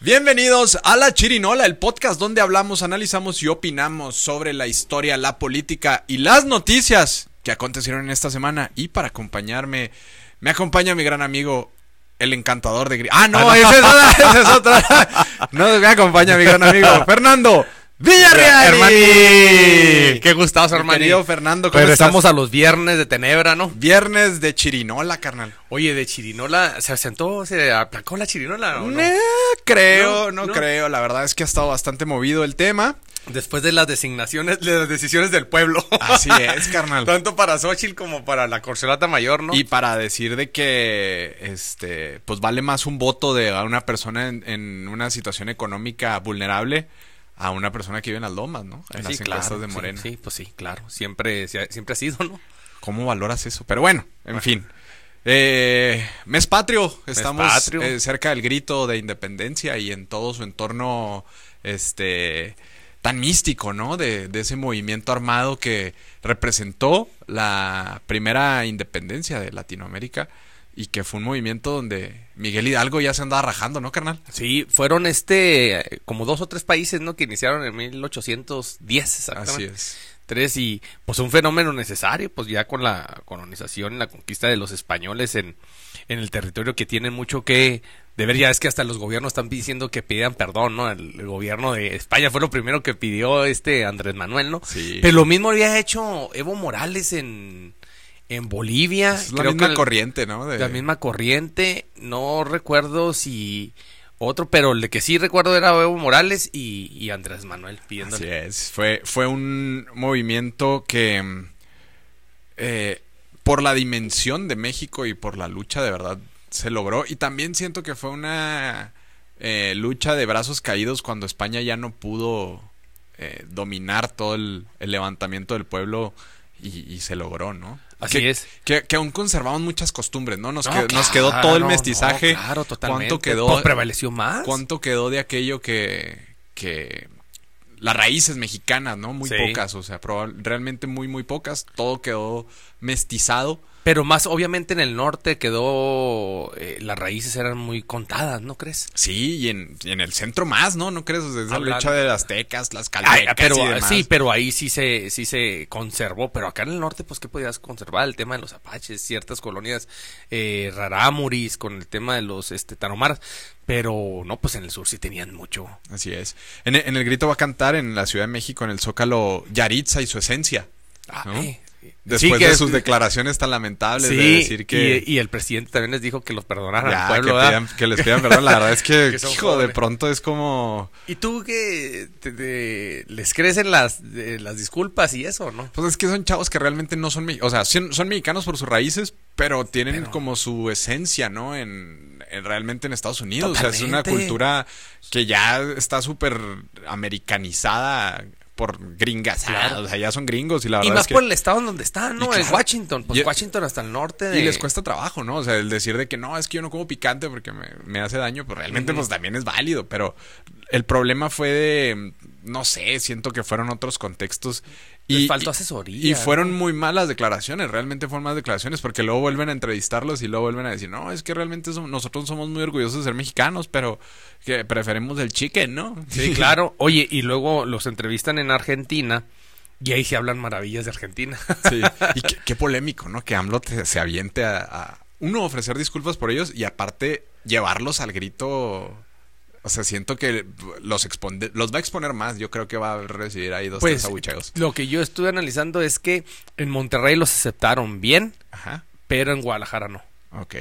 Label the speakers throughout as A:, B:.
A: Bienvenidos a La Chirinola, el podcast donde hablamos, analizamos y opinamos sobre la historia, la política y las noticias que acontecieron en esta semana. Y para acompañarme, me acompaña mi gran amigo, el encantador de... Gri- Ah, no, ese es otra, ese es otra. No, me acompaña mi gran amigo, Fernando Villarreal.
B: Hermani, qué gustazo,
A: querido Fernando, ¿cómo
B: Regresamos
A: estás?
B: a los viernes de Tenebra, ¿no?
A: Viernes de Chirinola, carnal.
B: Oye, de Chirinola, ¿se asentó, se aplacó la Chirinola o no?
A: Eh, creo, no,
B: No, no.
A: creo. La verdad es que ha estado bastante movido el tema.
B: Después de las designaciones, de las decisiones del pueblo.
A: Así es, carnal.
B: Tanto para Xochitl como para la Corcholata Mayor, ¿no?
A: Y para decir de que, este, pues vale más un voto de a una persona en, en una situación económica vulnerable a una persona que vive en las lomas, ¿no? En las
B: sí,
A: encuestas
B: claro,
A: de Morena.
B: Sí, pues sí, claro. Siempre, siempre ha sido, ¿no?
A: ¿Cómo valoras eso? Pero bueno, en fin. Eh, mes patrio, estamos
B: patrio.
A: eh, cerca del grito de independencia y en todo su entorno, este, tan místico, ¿no? De, de ese movimiento armado que representó la primera independencia de Latinoamérica y que fue un movimiento donde Miguel Hidalgo ya se andaba rajando, ¿no, carnal?
B: Sí, fueron este, como dos o tres países, ¿no? Que iniciaron en 1810, exactamente.
A: Así es.
B: Tres y pues un fenómeno necesario, pues ya con la colonización, la conquista de los españoles en, en el territorio que tienen mucho que deber, ya es que hasta los gobiernos están diciendo que pidan perdón, ¿no? El, el gobierno de España fue lo primero que pidió este Andrés Manuel, ¿no?
A: Sí.
B: Pero lo mismo había hecho Evo Morales en, en Bolivia.
A: Es la
B: creo
A: misma
B: que el-
A: corriente, ¿no? De-
B: la misma corriente, no recuerdo si otro, pero el que sí recuerdo era Evo Morales y, y Andrés Manuel pidiéndole.
A: Así es. Fue, fue un movimiento que mm, eh, por la dimensión de México y por la lucha de verdad se logró. Y también siento que fue una eh, lucha de brazos caídos cuando España ya no pudo eh, dominar todo el, el levantamiento del pueblo y, y se logró, ¿no?
B: Así
A: que,
B: es.
A: Que, que aún conservamos muchas costumbres, ¿no? Nos,
B: No,
A: qued- nos quedó todo el mestizaje.
B: no, claro, totalmente.
A: ¿Cuánto quedó?
B: Pues prevaleció más.
A: ¿Cuánto quedó de aquello que, que las raíces mexicanas, ¿no? Muy
B: Sí.
A: pocas, o sea, realmente muy, muy pocas. Todo quedó mestizado.
B: Pero más obviamente en el norte quedó, eh, las raíces eran muy contadas, ¿no crees?
A: Sí, y en, y en el centro más, ¿no? ¿No crees? O sea, esa lucha de las tecas, las caltecas
B: pero
A: y demás.
B: sí, pero ahí sí se, sí se conservó. Pero acá en el norte, pues, ¿qué podías conservar? El tema de los apaches, ciertas colonias eh, rarámuris, con el tema de los este, tarahumaras. Pero no, pues en el sur sí tenían mucho.
A: Así es. En, el- en el grito va a cantar en la Ciudad de México, en el Zócalo, Yaritza y su esencia. ¿no?
B: Ay,
A: Después
B: sí, que
A: de
B: es-
A: sus declaraciones tan lamentables
B: Sí,
A: de decir que...
B: y, y el presidente también les dijo que los perdonaran
A: ya,
B: al pueblo,
A: que,
B: ¿verdad?
A: pidan- que les pidan perdón. La verdad es que, hijo, de pronto es como...
B: ¿Y tú que les crecen las, las disculpas y eso, no?
A: Pues es que son chavos que realmente no son mexicanos. O sea, son, son mexicanos por sus raíces, pero tienen
B: Pero-
A: como su esencia, ¿no? En, en- realmente en Estados Unidos. O sea, es una cultura que ya está súper americanizada por gringas.
B: Claro.
A: O sea, ya son gringos y la verdad
B: Y más
A: es que...
B: por el estado en donde están, ¿no?
A: Claro.
B: Washington. Pues
A: Y-
B: Washington hasta el norte de...
A: Y les cuesta trabajo, ¿no? O sea, el decir de que no, es que yo no como picante porque me, me hace daño, pues realmente pues también es válido, pero el problema fue de, no sé, siento que fueron otros contextos.
B: Les
A: Y,
B: faltó asesoría.
A: y fueron muy malas declaraciones, realmente fueron malas declaraciones, porque luego vuelven a entrevistarlos y luego vuelven a decir, no, es que realmente nosotros somos muy orgullosos de ser mexicanos, pero que preferimos el chicken, ¿no?
B: Sí, claro. Oye, y luego los entrevistan en Argentina y ahí se hablan maravillas de Argentina.
A: Sí. Y qué, qué polémico, ¿no? Que AMLO te- se aviente a, a, uno, ofrecer disculpas por ellos y aparte llevarlos al grito. O sea, siento que los expone, los va a exponer más. Yo creo que va a recibir ahí dos,
B: Pues
A: tres abucheos.
B: lo que yo estuve analizando es que en Monterrey los aceptaron bien,
A: Ajá.
B: pero en Guadalajara no.
A: Ok.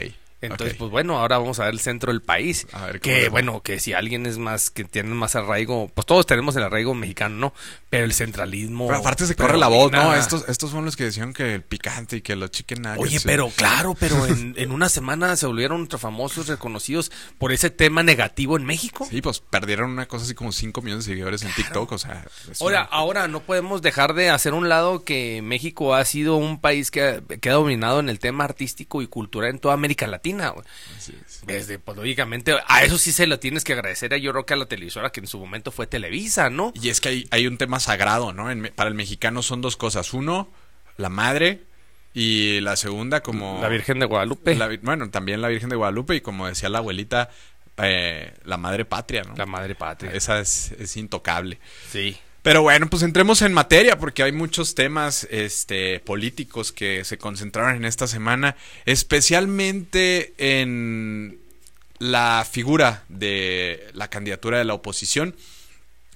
B: Entonces, pues bueno, ahora vamos a ver el centro del país.
A: A ver
B: que bueno, que si alguien es más, que tiene más arraigo, pues todos tenemos el arraigo mexicano, ¿no? Pero el centralismo.
A: Pero aparte se
B: pero
A: corre la voz, ¿no?
B: nada.
A: Estos, estos son los que decían que el picante y que los chicken nuggets.
B: Oye, pero claro, pero en, en una semana se volvieron ultra famosos, reconocidos por ese tema negativo en México.
A: Sí, pues perdieron una cosa así como 5 millones de seguidores en TikTok, o sea.
B: Ahora,
A: una-
B: ahora no podemos dejar de hacer un lado que México ha sido un país que ha, que ha dominado en el tema artístico y cultural en toda América Latina. Güey.
A: así es.
B: Desde, pues lógicamente, a eso sí se lo tienes que agradecer a yo creo que a la televisora que en su momento fue Televisa, ¿no?
A: Y es que hay, hay un tema sagrado, ¿no? En para el mexicano son dos cosas. Uno, la madre. Y la segunda, como.
B: La Virgen de Guadalupe.
A: la bueno, también la Virgen de Guadalupe. Y como decía la abuelita, eh, la madre patria, ¿no?
B: La madre patria.
A: Esa es, es intocable.
B: Sí.
A: Pero bueno, pues entremos en materia porque hay muchos temas este, políticos que se concentraron en esta semana, especialmente en la figura de la candidatura de la oposición.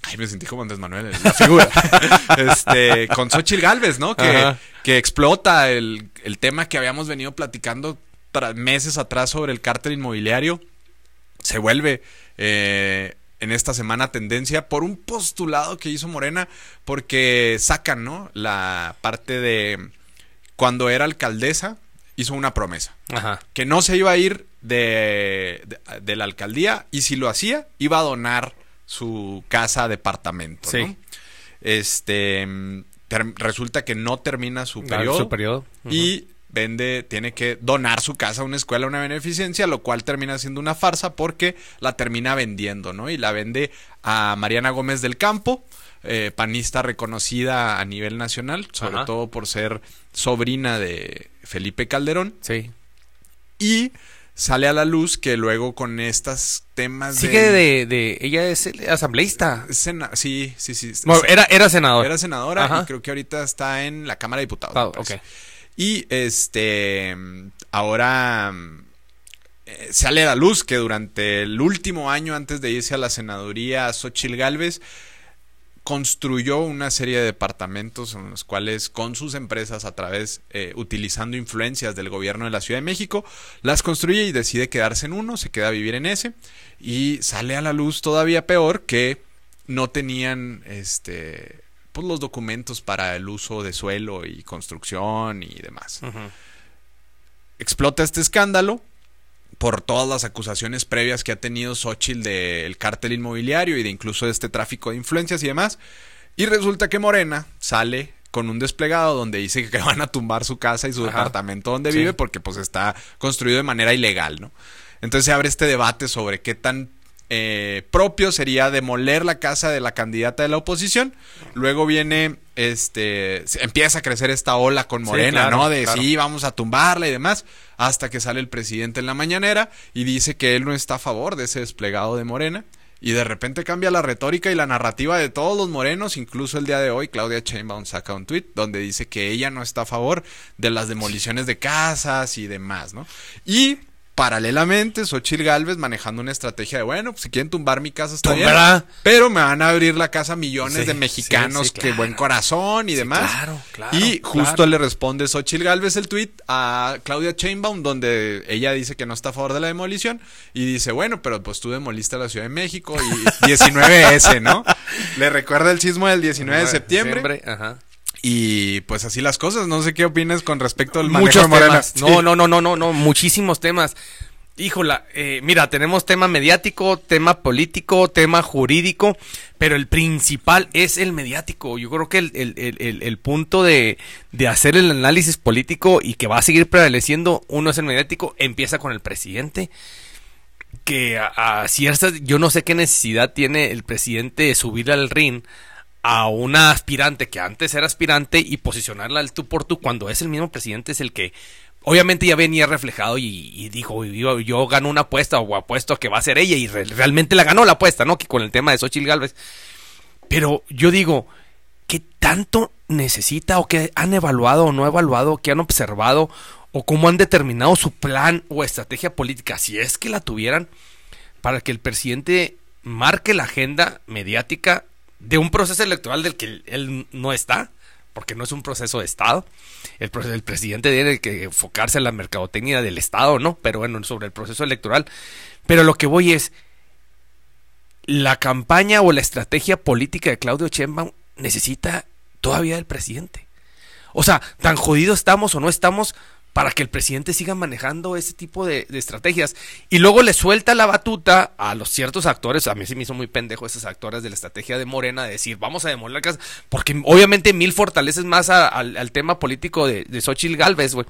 A: Ay, me sentí como Andrés Manuel, la figura. este, con Xochitl Galvez, ¿no? Que, explota el, el tema que habíamos venido platicando meses atrás sobre el cártel inmobiliario. Se vuelve eh, en esta semana tendencia por un postulado que hizo Morena, porque sacan, ¿no? La parte de cuando era alcaldesa, hizo una promesa
B: Ajá.
A: que no se iba a ir de, de, de la alcaldía y si lo hacía, iba a donar su casa departamento.
B: Sí.
A: ¿no? Este mm, ter- resulta que no termina su periodo
B: su periodo.
A: y vende, tiene que donar su casa a una escuela, a una beneficencia, lo cual termina siendo una farsa porque la termina vendiendo, ¿no? Y la vende a Mariana Gómez del Campo, eh, panista reconocida a nivel nacional, sobre
B: Ajá.
A: todo por ser sobrina de Felipe Calderón.
B: Sí.
A: Y sale a la luz que luego con estos temas
B: Sigue de, de. Ella es asambleísta.
A: Sena- sí, sí, sí.
B: Bueno, era, era senador.
A: Era senadora
B: Ajá.
A: y creo que ahorita está en la Cámara de Diputados.
B: Ok.
A: Y este ahora eh, sale a la luz que durante el último año antes de irse a la senaduría, Xochil Gálvez construyó una serie de departamentos en los cuales con sus empresas a través, eh, utilizando influencias del gobierno de la Ciudad de México, las construye y decide quedarse en uno, se queda a vivir en ese. Y sale a la luz todavía peor que no tenían este pues los documentos para el uso de suelo y construcción y demás. Explota este escándalo por todas las acusaciones previas que ha tenido Xochitl del cártel inmobiliario y de incluso de este tráfico de influencias y demás. Y resulta que Morena sale con un desplegado donde dice que van a tumbar su casa y su
B: Ajá.
A: departamento donde
B: Sí.
A: vive porque pues está construido de manera ilegal, ¿no? Entonces se abre este debate sobre qué tan eh, propio sería demoler la casa de la candidata de la oposición. Luego viene, este, empieza a crecer esta ola con
B: Sí,
A: Morena,
B: claro,
A: ¿no? De
B: claro.
A: sí, vamos a tumbarla y demás, hasta que sale el presidente en la mañanera y dice que él no está a favor de ese desplegado de Morena. Y de repente cambia la retórica y la narrativa de todos los morenos, incluso el día de hoy Claudia Sheinbaum saca un tweet donde dice que ella no está a favor de las demoliciones de casas y demás, ¿no? Y paralelamente Xochitl Galvez manejando una estrategia de, bueno, pues si quieren tumbar mi casa está bien, pero me van a abrir la casa millones
B: Sí,
A: de mexicanos
B: sí, sí,
A: que buen corazón y demás.
B: claro, claro,
A: y justo le responde Xochitl Galvez el tweet a Claudia Chainbaum donde ella dice que no está a favor de la demolición y dice, bueno, pero pues tú demoliste la Ciudad de México y 19S, ¿no? Le recuerda el sismo del 19 de septiembre
B: Ajá.
A: Y pues así las cosas. No sé qué opinas con respecto al manejo
B: Muchos
A: de Morena.
B: temas. No, no, no, no, no, no, muchísimos temas. Híjola, eh, mira, tenemos tema mediático, tema político, tema jurídico, pero el principal es el mediático. Yo creo que el- el- el punto de, de hacer el análisis político y que va a seguir prevaleciendo, uno es el mediático, empieza con el presidente. Que a, a ciertas, yo no sé qué necesidad tiene el presidente de subir al ring a una aspirante que antes era aspirante y posicionarla al tú por tú cuando es el mismo presidente es el que obviamente ya venía reflejado y, dijo yo, yo gano una apuesta o apuesto a que va a ser ella y re- realmente la ganó la apuesta, ¿no? Que con el tema de Xochitl Galvez. Pero yo digo, ¿qué tanto necesita o qué han evaluado o no evaluado, qué han observado o cómo han determinado su plan o estrategia política, si es que la tuvieran, para que el presidente marque la agenda mediática de un proceso electoral del que él- no está, porque no es un proceso de Estado. El presidente tiene que enfocarse en la mercadotecnia del Estado, ¿no? Pero bueno, sobre el proceso electoral. Pero lo que voy es, la campaña o la estrategia política de Claudio Sheinbaum necesita todavía del presidente. O sea, tan jodidos estamos o no estamos para que el presidente siga manejando ese tipo de, estrategias. Y luego le suelta la batuta a los ciertos actores. A mí sí me hizo muy pendejo esos actores de la estrategia de Morena de decir, vamos a demoler la casa. Porque obviamente mil fortaleces más al tema político de, de Xochitl Galvez, güey.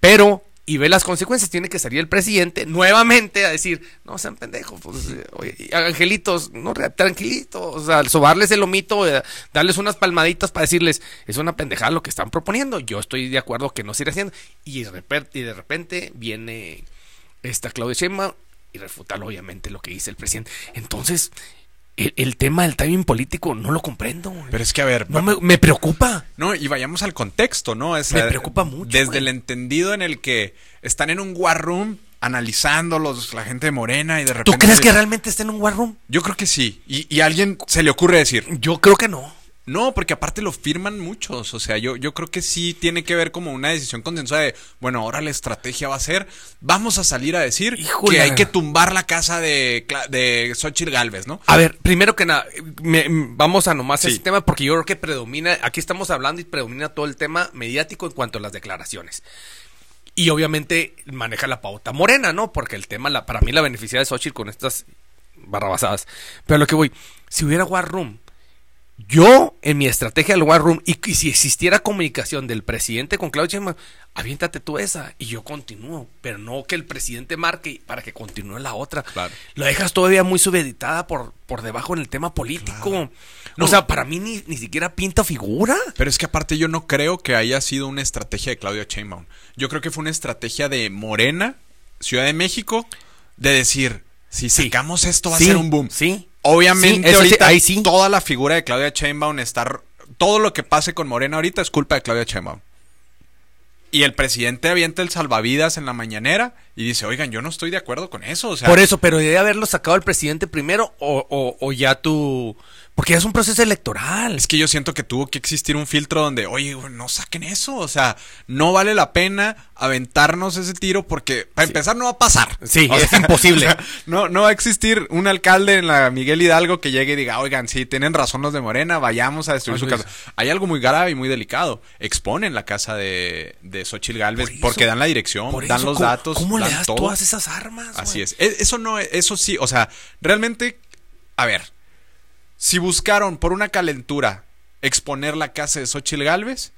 B: Pero, y ve las consecuencias, tiene que salir el presidente nuevamente a decir, no sean pendejos, pues, eh, oye, angelitos, no, tranquilitos, o sea, sobarles el lomito, eh, darles unas palmaditas para decirles, es una pendejada lo que están proponiendo, yo estoy de acuerdo que no se irá haciendo, y de repente, y de repente viene esta Claudia Sheinbaum y refutar obviamente lo que dice el presidente. Entonces, el, el tema del timing político no lo comprendo.
A: Pero es que, a ver,
B: No, me, me preocupa.
A: No, y vayamos al contexto, ¿no? Es,
B: Me preocupa mucho,
A: Desde
B: güey.
A: el entendido en el que están en un war room analizando los, la gente de Morena y de repente...
B: ¿Tú crees que realmente está en un war room?
A: Yo creo que sí. Y, y a alguien se le ocurre decir,
B: Yo creo que no.
A: No, porque aparte lo firman muchos. O sea, yo, yo creo que sí tiene que ver como una decisión consensuada de, bueno, ahora la estrategia va a ser, vamos a salir a decir
B: Híjole.
A: que hay que tumbar la casa de, de Xochitl Galvez, ¿no?
B: A ver, primero que nada, me- vamos a nomás
A: Sí.
B: ese tema porque yo creo que predomina, aquí estamos hablando y predomina todo el tema mediático en cuanto a las declaraciones. Y obviamente maneja la pauta morena, ¿no? Porque el tema, la, para mí la beneficia de Xochitl con estas barrabasadas. Pero lo que voy, si hubiera War Room, yo en mi estrategia del War Room, y, y si existiera comunicación del presidente con Claudia Sheinbaum, aviéntate tú esa y yo continúo, pero no que el presidente marque para que continúe la otra.
A: Claro.
B: Lo dejas todavía muy subeditada por, por debajo en el tema político.
A: Claro.
B: O sea, para mí ni, ni siquiera pinta figura.
A: Pero es que aparte yo no creo que haya sido una estrategia de Claudia Sheinbaum. Yo creo que fue una estrategia de Morena, Ciudad de México, de decir, si
B: Sí.
A: sacamos esto va
B: Sí,
A: a ser un boom.
B: sí.
A: Obviamente
B: Sí, eso sí,
A: ahorita
B: ahí sí.
A: toda la figura de Claudia Sheinbaum está... Todo lo que pase con Morena ahorita es culpa de Claudia Sheinbaum. Y el presidente avienta el salvavidas en la mañanera y dice, oigan, yo no estoy de acuerdo con eso. O sea,
B: Por eso, pero debe haberlo sacado el presidente primero o, o- o ya tú... Porque ya es un proceso electoral.
A: Es que yo siento que tuvo que existir un filtro donde, oye, no saquen eso. O sea, no vale la pena aventarnos ese tiro porque, para empezar, no va a pasar.
B: Sí,
A: O
B: es imposible.
A: o sea, no, no va a existir un alcalde en la Miguel Hidalgo que llegue y diga, oigan, sí, tienen razón los de Morena, vayamos a destruir su
B: Oye,
A: casa. Hay algo muy grave y muy delicado. Exponen la casa de, de Xochitl Galvez
B: Por
A: porque dan la dirección,
B: Por
A: dan
B: eso,
A: los
B: ¿cómo-
A: datos.
B: ¿Cómo le das
A: todo.
B: todas esas armas?
A: Así es. E- Eso no, eso sí, o sea, realmente, a ver, si buscaron por una calentura exponer la casa de Xochitl Galvez,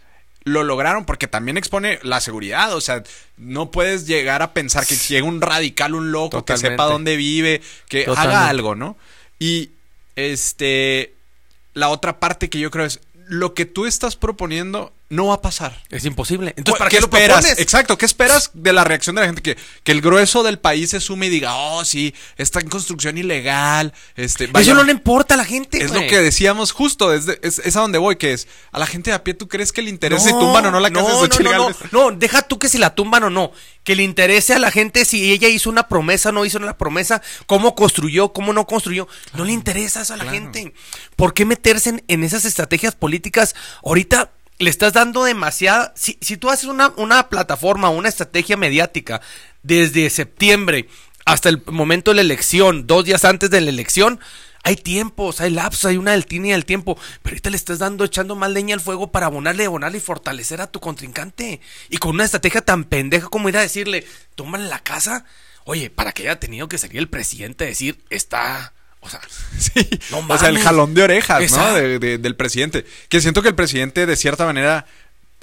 A: lo lograron porque también expone la seguridad, o sea, no puedes llegar a pensar que llegue un radical, un loco, que sepa dónde vive, que
B: Totalmente.
A: haga algo, ¿no? Y este, la otra parte que yo creo es, lo que tú estás proponiendo no va a pasar.
B: Es imposible. Entonces, ¿para
A: ¿Qué
B: qué, lo
A: esperas?
B: propones?
A: Exacto, ¿qué esperas de la reacción de la gente? Que, que el grueso del país se sume y diga, oh, sí, está en construcción ilegal. Este, vaya-
B: Eso no le importa a la gente,
A: es lo que decíamos justo, es, de- es, es a donde voy, que es, a la gente de a pie, ¿tú crees que le interesa
B: No,
A: si tumban o no la casa
B: no,
A: de Xochitl
B: no, no, no, no, deja tú que si la tumban o no. Que le interese a la gente si ella hizo una promesa, no hizo una promesa, cómo construyó, cómo no construyó. No le interesa eso a la
A: claro.
B: gente. ¿Por qué meterse en, en esas estrategias políticas? Ahorita le estás dando demasiada. Si, si tú haces una, una plataforma, una estrategia mediática desde septiembre hasta el momento de la elección, dos días antes de la elección, hay tiempos, hay lapsos, hay una del y del tiempo. Pero ahorita le estás dando, echando más leña al fuego para abonarle, abonarle y fortalecer a tu contrincante. Y con una estrategia tan pendeja como ir a decirle, tómale la casa. Oye, para que haya tenido que salir el presidente a decir, está. O sea,
A: Sí,
B: No
A: o sea, el jalón de orejas, ¿no? De- de- del presidente. Que siento que el presidente, de cierta manera,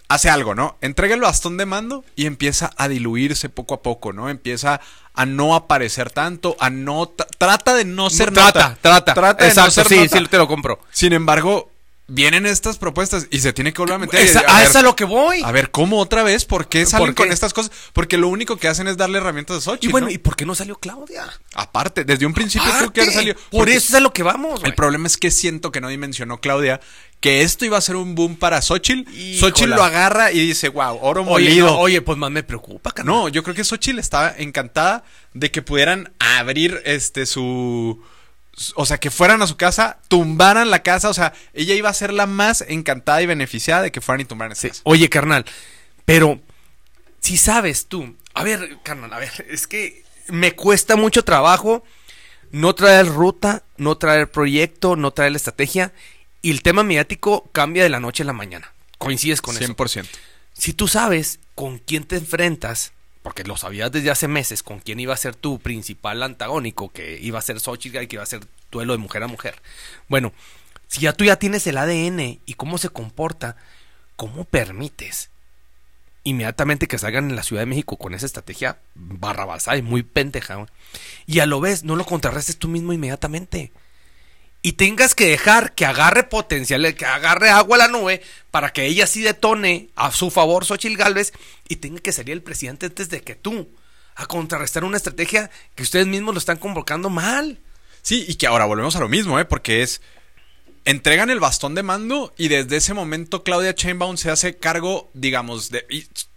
A: hace algo, ¿no? Entrega el bastón de mando y empieza a diluirse poco a poco, ¿no? Empieza a no aparecer tanto, a no... tra- trata de no ser
B: trata,
A: nota.
B: trata.
A: Trata de
B: Exacto,
A: no ser
B: sí,
A: nota.
B: sí, te lo compro.
A: Sin embargo, vienen estas propuestas y se tiene que volver a meter.
B: Esa-
A: a
B: a
A: ver,
B: eso es a lo que voy.
A: A ver, ¿cómo otra vez? ¿Por qué salen
B: ¿Por qué?
A: con estas cosas? Porque lo único que hacen es darle herramientas a Xochitl,
B: Y bueno,
A: ¿no?
B: ¿y por qué no salió Claudia?
A: Aparte, desde un principio tuvo que haber
B: Aparte,
A: salido.
B: Por eso es a lo que vamos.
A: El problema es que siento que no dimensionó Claudia que esto iba a ser un boom para Xochitl.
B: Híjola.
A: Xochitl lo agarra y dice, wow, oro
B: Oye,
A: molido.
B: no, oye, pues más me preocupa, carnal.
A: No, yo creo que Xochitl estaba encantada de que pudieran abrir este su. O sea, que fueran a su casa, tumbaran la casa. O sea, ella iba a ser la más encantada y beneficiada de que fueran y tumbaran esa
B: Sí.
A: casa.
B: Oye, carnal, pero si sabes tú, a ver, carnal, a ver, es que me cuesta mucho trabajo no traer ruta, no traer proyecto, no traer la estrategia y el tema mediático cambia de la noche a la mañana. Coincides con eso.
A: 100%.
B: Si tú sabes con quién te enfrentas, porque lo sabías desde hace meses, con quién iba a ser tu principal antagónico, que iba a ser Xochitl y que iba a ser duelo de mujer a mujer. Bueno, si ya tú ya tienes el ADN y cómo se comporta, ¿cómo permites inmediatamente que salgan en la Ciudad de México con esa estrategia barrabasada y muy pendeja? güey? Y a lo vez no lo contrarrestes tú mismo inmediatamente y tengas que dejar que agarre potencial, que agarre agua a la nube para que ella sí detone a su favor Xochitl Galvez y tenga que salir el presidente antes de que tú a contrarrestar una estrategia que ustedes mismos lo están convocando mal.
A: Sí, y que ahora volvemos a lo mismo, ¿eh? Porque es. Entregan el bastón de mando y desde ese momento Claudia Sheinbaum se hace cargo, digamos, de.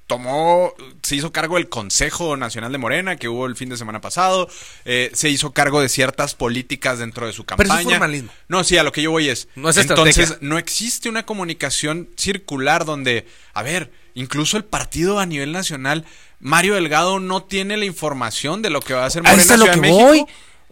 A: Tomó, se hizo cargo del Consejo Nacional de Morena que hubo el fin de semana pasado, eh, se hizo cargo de ciertas políticas dentro de su
B: Pero eso
A: campaña.
B: es formalismo.
A: No, sí, a lo que yo voy es.
B: No es
A: entonces,
B: estrategia.
A: no existe una comunicación circular donde, a ver, incluso el partido a nivel nacional, Mario Delgado no tiene la información de lo que va a hacer Morena
B: eso es a lo
A: Ciudad de
B: que
A: México.
B: voy.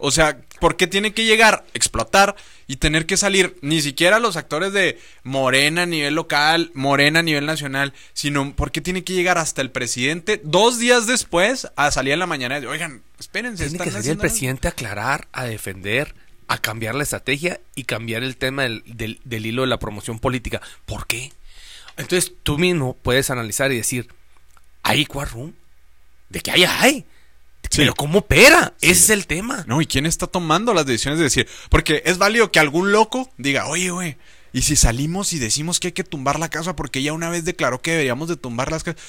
A: O sea, ¿por qué tiene que llegar, explotar y tener que salir ni siquiera los actores de Morena a nivel local, Morena a nivel nacional, sino por qué tiene que llegar hasta el presidente dos días después a salir en la mañana y decir, oigan, espérense,
B: Tiene que salir el presidente a aclarar, a defender, a cambiar la estrategia y cambiar el tema del, del- del hilo de la promoción política. ¿Por qué? Entonces tú mismo puedes analizar y decir, ¿hay quórum? ¿De qué hay? hay?
A: Sí.
B: Pero ¿cómo opera? Ese es el tema.
A: No, ¿y quién está tomando las decisiones de decir? Porque es válido que algún loco diga, oye, güey, ¿y si salimos y decimos que hay que tumbar la casa porque ya una vez declaró que deberíamos de tumbar las casas?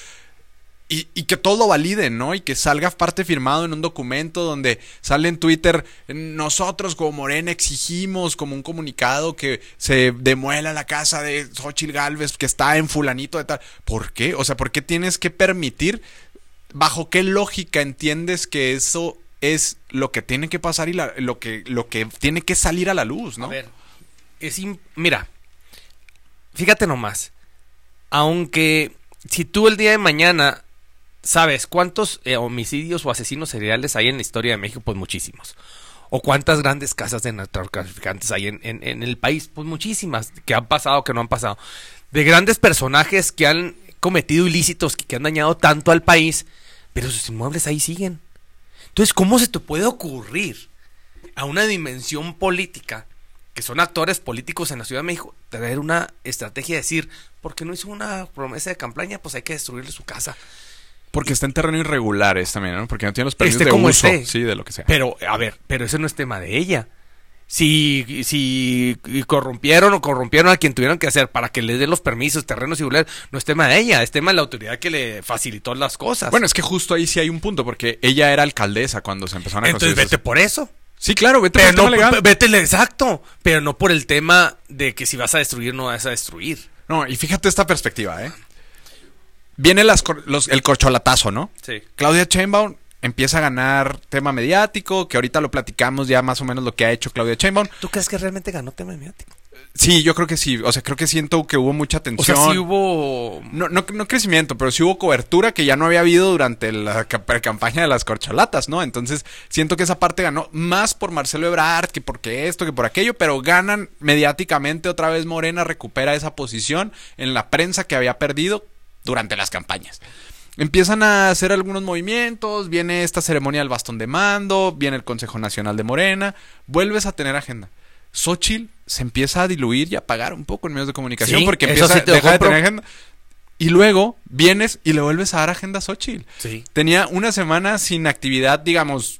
A: Y, y que todo lo validen, ¿no? Y que salga parte firmado en un documento donde sale en Twitter, nosotros como Morena exigimos como un comunicado que se demuela la casa de Xochitl Galvez que está en fulanito de tal. ¿Por qué? O sea, ¿por qué tienes que permitir ¿Bajo qué lógica entiendes que eso es lo que tiene que pasar y la- lo, que, lo que tiene que salir a la luz, ¿no?
B: A ver, es mira, fíjate nomás, aunque si tú el día de mañana sabes cuántos eh, homicidios o asesinos seriales hay en la historia de México, pues muchísimos. O cuántas grandes casas de narcotraficantes hay en, en- en el país, pues muchísimas, que han pasado, que no han pasado. De grandes personajes que han cometido ilícitos, que, que han dañado tanto al país, pero sus inmuebles ahí siguen. Entonces, ¿cómo se te puede ocurrir a una dimensión política, que son actores políticos en la Ciudad de México, traer una estrategia de decir, porque no hizo una promesa de campaña, pues hay que destruirle su casa.
A: Porque está en terreno irregular es también, ¿no? Porque no tiene los permisos de
B: como
A: uso, sí, de lo que sea.
B: Pero, a ver, pero ese no es tema de ella. Si, si corrompieron o corrompieron a quien tuvieron que hacer para que le den los permisos, terrenos irregulares, no es tema de ella, es tema de la autoridad que le facilitó las cosas.
A: Bueno, es que justo ahí sí hay un punto, porque ella era alcaldesa cuando se empezaron a
B: entonces vete por eso.
A: Sí, claro, vete
B: Pero
A: por el tema legal.
B: vete, exacto, pero no por el tema de que si vas a destruir, no vas a destruir.
A: No, y fíjate esta perspectiva, ¿eh? Viene las los- el corcholatazo, ¿no?
B: Sí.
A: Claudia Sheinbaum empieza a ganar tema mediático, que ahorita lo platicamos ya más o menos lo que ha hecho Claudia Sheinbaum.
B: ¿Tú crees que realmente ganó tema mediático?
A: Sí, yo creo que sí. O sea, creo que siento que hubo mucha
B: O
A: atención.
B: sea, sí hubo...
A: No, no, no crecimiento, pero sí hubo cobertura que ya no había habido durante la ca- campaña de las corcholatas, ¿no? Entonces, siento que esa parte ganó más por Marcelo Ebrard que porque esto, que por aquello, pero ganan mediáticamente otra vez Morena, recupera esa posición en la prensa que había perdido durante las campañas. Empiezan a hacer algunos movimientos, viene esta ceremonia del bastón de mando, viene el Consejo Nacional de Morena, vuelves a tener agenda. Xochitl se empieza a diluir y a apagar un poco en medios de comunicación
B: Sí,
A: porque empieza
B: sí te
A: deja de
B: compro.
A: tener agenda. Y luego vienes y le vuelves a dar agenda a Xochitl.
B: Sí.
A: Tenía una semana sin actividad, digamos,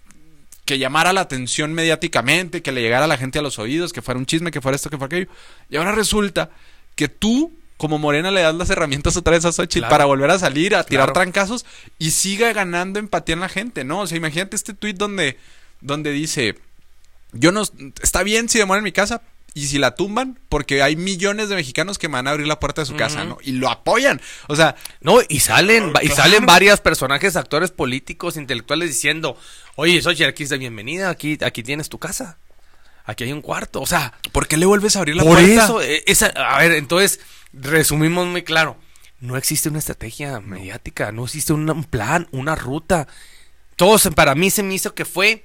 A: que llamara la atención mediáticamente, que le llegara a la gente a los oídos, que fuera un chisme, que fuera esto, que fuera aquello. Y ahora resulta que tú, como Morena, le das las herramientas otra vez a Xochitl
B: Claro.
A: para volver a salir, a tirar
B: Claro.
A: trancazos y siga ganando empatía en la gente, ¿no? O sea, imagínate este tweet donde, donde dice, yo no, está bien si demora en mi casa, y si la tumban, porque hay millones de mexicanos que me van a abrir la puerta de su casa. ¿no? Y lo apoyan. O sea,
B: No, y salen, y salen varios personajes, actores políticos, intelectuales diciendo, oye, Xochitl, aquí está bienvenida, aquí, aquí tienes tu casa. Aquí hay un cuarto. O sea,
A: ¿por qué le vuelves a abrir la
B: por
A: puerta?
B: eso, eh, esa, a ver, entonces, resumimos muy claro. No existe una estrategia mediática, no existe un, plan, una ruta. Todo se- para mí se me hizo que fue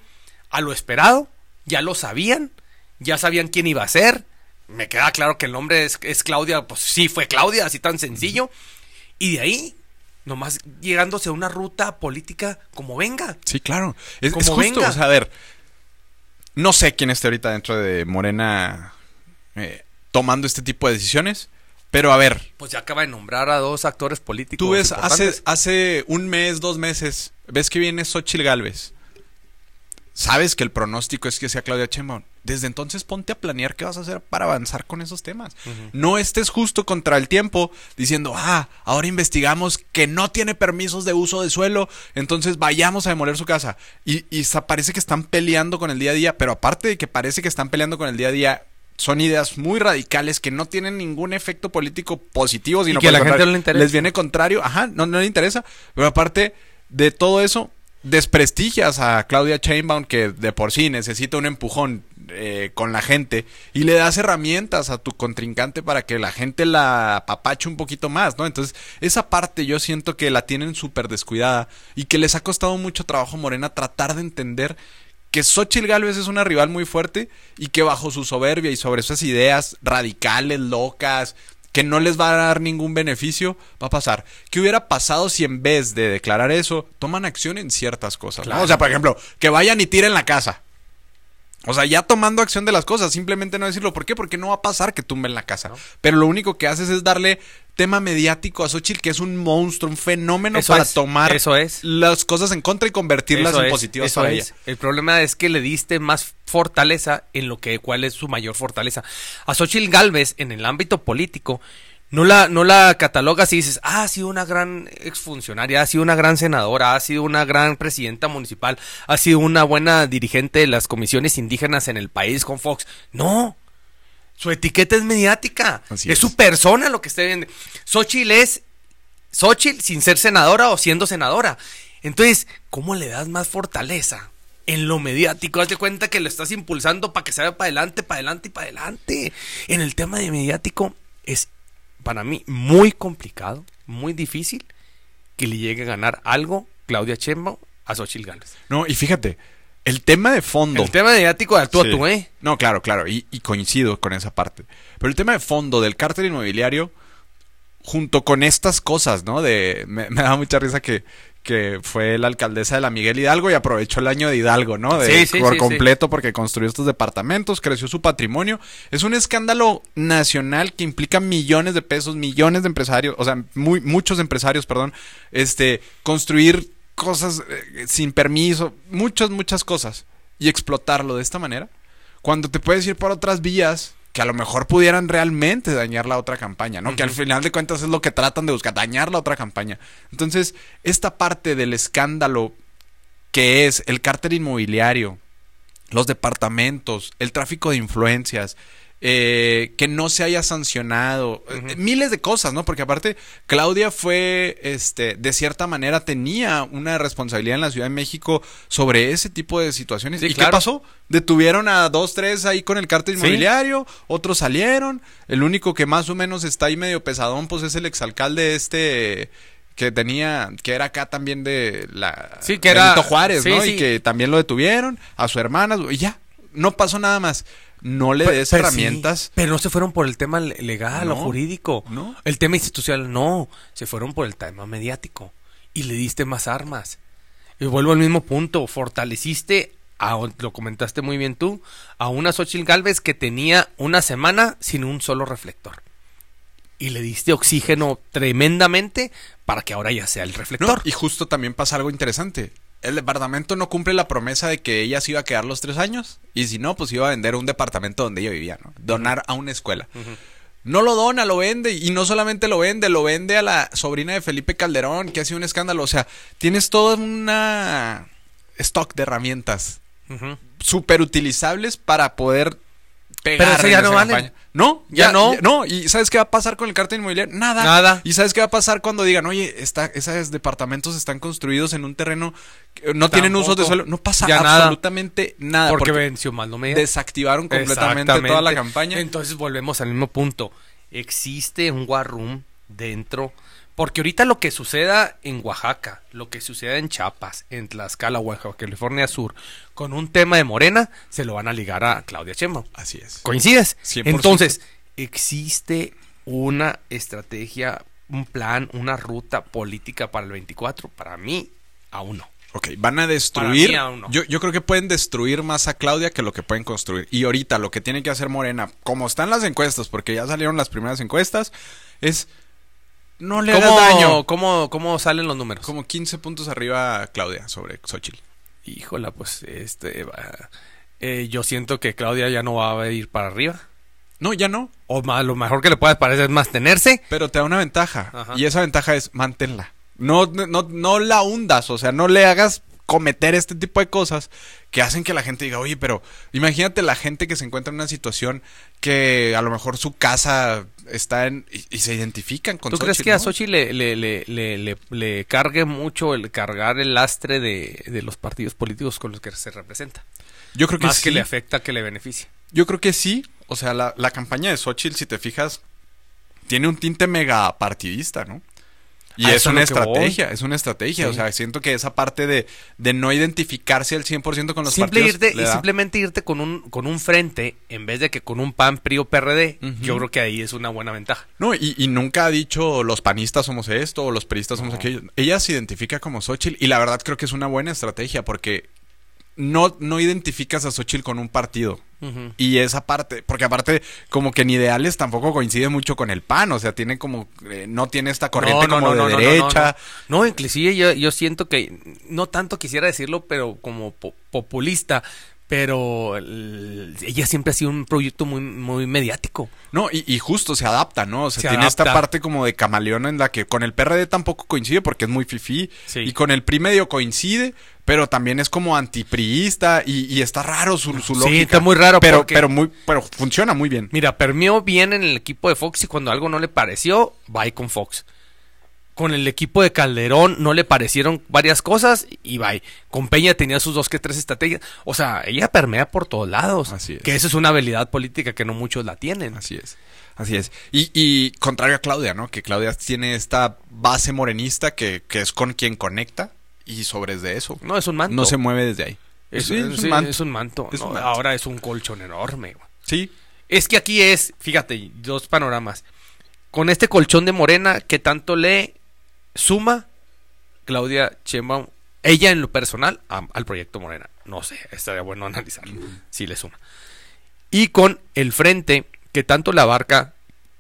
B: a lo esperado, ya lo sabían, ya sabían quién iba a ser. Me queda claro que el nombre es, es Claudia, pues sí, fue Claudia, así tan sencillo. Y de ahí, nomás llegándose a una ruta política como venga.
A: Sí, claro. Es, es
B: Como
A: justo,
B: venga.
A: o sea, a ver, no sé quién esté ahorita dentro de Morena eh, tomando este tipo de decisiones, pero a ver,
B: Pues ya acaba de nombrar a dos actores políticos.
A: tú ves hace, un mes, dos meses, ves que viene Xochitl Galvez. Sabes que el pronóstico es que sea Claudia Sheinbaum. Desde entonces ponte a planear qué vas a hacer para avanzar con esos temas. No estés justo contra el tiempo diciendo, ah, ahora investigamos que no tiene permisos de uso de suelo, entonces vayamos a demoler su casa. Y, y parece que están peleando con el día a día, pero aparte de que parece que están peleando con el día a día, son ideas muy radicales que no tienen ningún efecto político positivo, sino
B: que a la gente no le interesa.
A: les viene contrario, ajá, no, no le interesa, pero aparte de todo eso, desprestigias a Claudia Chainbaum que de por sí necesita un empujón eh, con la gente y le das herramientas a tu contrincante para que la gente la apapache un poquito más, ¿no? Entonces, esa parte yo siento que la tienen súper descuidada y que les ha costado mucho trabajo Morena tratar de entender que Xochitl Galvez es una rival muy fuerte y que bajo su soberbia y sobre esas ideas radicales, locas, que no les va a dar ningún beneficio, va a pasar. ¿Qué hubiera pasado si en vez de declarar eso, toman acción en ciertas cosas? O sea, por ejemplo, que vayan y tiren la casa. O sea, ya tomando acción de las cosas, simplemente no decirlo. ¿Por qué? Porque no va a pasar que tumben la casa. Pero lo único que haces es darle tema mediático a Xochitl, que es un monstruo, un fenómeno para tomar
B: eso es.
A: las cosas en contra y convertirlas en positivas para ella.
B: El problema es que le diste más fortaleza en lo que cuál es su mayor fortaleza. A Xochitl Galvez, en el ámbito político, no la, no la catalogas y dices, ah, ha sido una gran exfuncionaria, ha sido una gran senadora, ha sido una gran presidenta municipal, ha sido una buena dirigente de las comisiones indígenas en el país con Fox. No. Su etiqueta es mediática. es, su persona lo que esté viendo. Xochitl es Xochitl sin ser senadora o siendo senadora. Entonces, ¿cómo le das más fortaleza? En lo mediático, hazte cuenta que lo estás impulsando para que se vaya para adelante, para adelante y para adelante. En el tema de mediático es para mí muy complicado, muy difícil que le llegue a ganar algo Claudia Chembo a Xochitl Gálvez.
A: No, y fíjate, el tema de fondo.
B: El tema mediático de tú a tú, ¿eh?
A: No, claro, claro, y, coincido con esa parte. Pero el tema de fondo del cártel inmobiliario, junto con estas cosas, ¿no? De, me da mucha risa que que fue la alcaldesa de la Miguel Hidalgo y aprovechó el año de Hidalgo, ¿no? De, por completo porque construyó estos departamentos, creció su patrimonio. Es un escándalo nacional que implica millones de pesos, millones de empresarios, o sea, muy, muchos empresarios, perdón, este, construir cosas eh, sin permiso, muchas, muchas cosas y explotarlo de esta manera. Cuando te puedes ir por otras vías que a lo mejor pudieran realmente dañar la otra campaña, ¿no? Que al final de cuentas es lo que tratan de buscar, dañar la otra campaña. Entonces, esta parte del escándalo que es el cártel inmobiliario, los departamentos, el tráfico de influencias, eh, que no se haya sancionado, eh, miles de cosas, ¿no? Porque aparte, Claudia fue, este, de cierta manera tenía una responsabilidad en la Ciudad de México sobre ese tipo de situaciones. ¿Y qué pasó? Detuvieron a dos, tres ahí con el cártel inmobiliario, otros salieron, el único que más o menos está ahí medio pesadón, pues es el exalcalde este que tenía, que era acá también de la
B: sí, que era
A: Juárez, ¿no? Y que también lo detuvieron, a su hermana, y ya, no pasó nada más no le des herramientas.
B: pero no se fueron por el tema legal o jurídico.
A: No.
B: El tema institucional, no. Se fueron por el tema mediático. Y le diste más armas. Y vuelvo al mismo punto. Fortaleciste, a, lo comentaste muy bien tú, a una Xochitl Galvez que tenía una semana sin un solo reflector. Y le diste oxígeno tremendamente para que ahora ya sea el reflector.
A: y justo también pasa algo interesante el departamento no cumple la promesa de que ella se iba a quedar los tres años. Y si no, pues iba a vender un departamento donde ella vivía, ¿no? Donar a una escuela. No lo dona, lo vende. Y no solamente lo vende, lo vende a la sobrina de Felipe Calderón, que ha sido un escándalo. O sea, tienes toda una stock de herramientas súper utilizables para poder
B: pero eso ya no vale.
A: No, ya, no. no, y ¿sabes qué va a pasar con el cártel inmobiliario? Nada.
B: Nada.
A: ¿Y sabes qué va a pasar cuando digan, oye, está, esos departamentos están construidos en un terreno que no tienen uso de suelo? No pasa absolutamente nada.
B: porque, venció mal no me
A: Desactivaron completamente toda la campaña.
B: Entonces volvemos al mismo punto. Existe un war room dentro porque ahorita lo que suceda en Oaxaca, lo que suceda en Chiapas, en Tlaxcala, Oaxaca, California Sur, con un tema de Morena, se lo van a ligar a Claudia Chemo.
A: Así es.
B: ¿Coincides? Entonces, existe una estrategia, un plan, una ruta política para el 24. Para mí, aún no.
A: Ok, van a destruir. Yo, yo creo que pueden destruir más a Claudia que lo que pueden construir. Y ahorita lo que tiene que hacer Morena, como están las encuestas, porque ya salieron las primeras encuestas, es no le hagas daño.
B: ¿cómo, ¿Cómo salen los números?
A: Como 15 puntos arriba Claudia sobre Xochitl.
B: Híjola, pues este eh, yo siento que Claudia ya no va a ir para arriba.
A: No, ya no.
B: O más, lo mejor que le puede parecer es mantenerse.
A: Pero te da una ventaja.
B: Ajá.
A: Y esa ventaja es manténla. No, no, no la hundas, o sea, no le hagas cometer este tipo de cosas que hacen que la gente diga, oye, pero imagínate la gente que se encuentra en una situación que a lo mejor su casa está en... y, y se identifican con
B: ¿Tú crees que a. Sochi le, le, le, le, cargue mucho el cargar el lastre de, de los partidos políticos con los que se representa?
A: Yo creo que
B: Más
A: sí.
B: que le afecta que le beneficie.
A: Yo creo que sí. O sea, la, la campaña de Xochitl, si te fijas, tiene un tinte mega partidista, ¿no? Y es una
B: es
A: estrategia, es una estrategia. O sea, siento que esa parte de, de no identificarse al 100% con los
B: Simple
A: partidos.
B: irte,
A: le
B: y simplemente irte con un, con un frente en vez de que con un PAN, PRI o PRD, yo creo que ahí es una buena ventaja.
A: No, y, y nunca ha dicho los panistas somos esto o los peristas somos
B: No.
A: aquello. Ella se identifica como Xochitl y la verdad creo que es una buena estrategia porque no, no identificas a Xochitl con un partido. Y esa parte, porque aparte, como que en ideales tampoco coincide mucho con el PAN, o sea, tiene como, eh, no tiene esta corriente como de derecha.
B: No, no, inclusive yo, yo siento que, no tanto quisiera decirlo, pero como po- populista, pero el- ella siempre ha sido un proyecto muy, muy mediático.
A: No, y, y justo se adapta, ¿no? O sea,
B: Se
A: tiene esta parte como de camaleón en la que con el PRD tampoco coincide porque es muy fifí.
B: Sí.
A: Y con el PRI medio coincide, pero también es como antipriista y, y está raro su, su
B: Sí,
A: lógica.
B: está muy raro
A: Pero,
B: porque-
A: pero, muy, pero funciona muy bien.
B: Mira, permeó bien en el equipo de Fox y cuando algo no le pareció, va con Fox. Con el equipo de Calderón no le parecieron varias cosas y va. Con Peña tenía sus dos que tres estrategias. O sea, ella permea por todos lados.
A: Así es.
B: Que eso es una habilidad política que no muchos la tienen.
A: Así es. Así es. Y, y contrario a Claudia, ¿no? Que Claudia tiene esta base morenista que, que es con quien conecta y sobre de eso.
B: No, es un manto.
A: No se mueve desde ahí.
B: Es,
A: Sí,
B: sí, es un manto.
A: Es un
B: ¿no?
A: manto.
B: Ahora es un colchón enorme. güey.
A: Sí.
B: Es que aquí es, fíjate, dos panoramas. Con este colchón de Morena, ¿qué tanto le suma Claudia Sheinbaum, ella en lo personal, a- al proyecto Morena? No sé, estaría bueno analizarlo, si le suma. Y con el frente, ¿qué tanto le abarca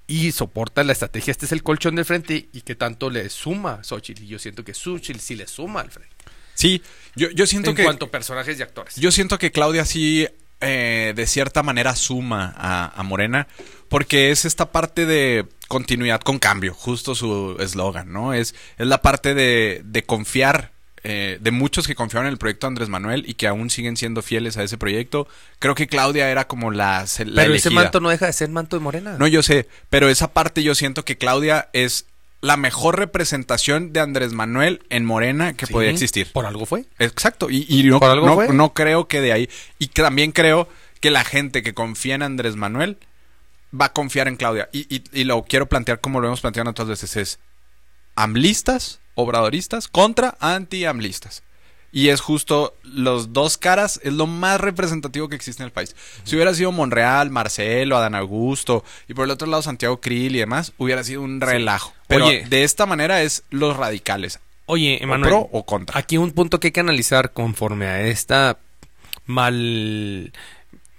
B: y soporta la estrategia? Este es el colchón del frente y qué tanto le suma Xochitl. Y yo siento que Xochitl sí le suma al frente.
A: Sí. Yo, yo siento
B: En
A: que.
B: cuanto a personajes y actores.
A: Yo siento que Claudia sí, eh, de cierta manera, suma a, a Morena, porque es esta parte de continuidad con cambio, justo su eslogan, ¿no? Es, es la parte de, de confiar, eh, de muchos que confiaron en el proyecto Andrés Manuel y que aún siguen siendo fieles a ese proyecto. Creo que Claudia era como la, la
B: Pero ese manto no deja de ser manto de Morena.
A: No, yo sé, pero esa parte yo siento que Claudia es la mejor representación de Andrés Manuel en Morena que
B: Sí,
A: podía existir.
B: Por algo fue.
A: Exacto, y, y no,
B: ¿Por algo
A: no,
B: fue?
A: no creo que de ahí. Y también creo que la gente que confía en Andrés Manuel va a confiar en Claudia. Y, y- y lo quiero plantear como lo hemos planteado otras veces: es amlistas, obradoristas, contra anti-amlistas. Y es justo los dos caras, es lo más representativo que existe en el país. Si hubiera sido Monreal, Marcelo, Adán Augusto, y por el otro lado Santiago Krill y demás, hubiera sido un relajo. Pero
B: Oye.
A: de esta manera es los radicales.
B: Oye,
A: o
B: Emanuel.
A: pro o contra.
B: Aquí un punto que hay que analizar conforme a esta mal,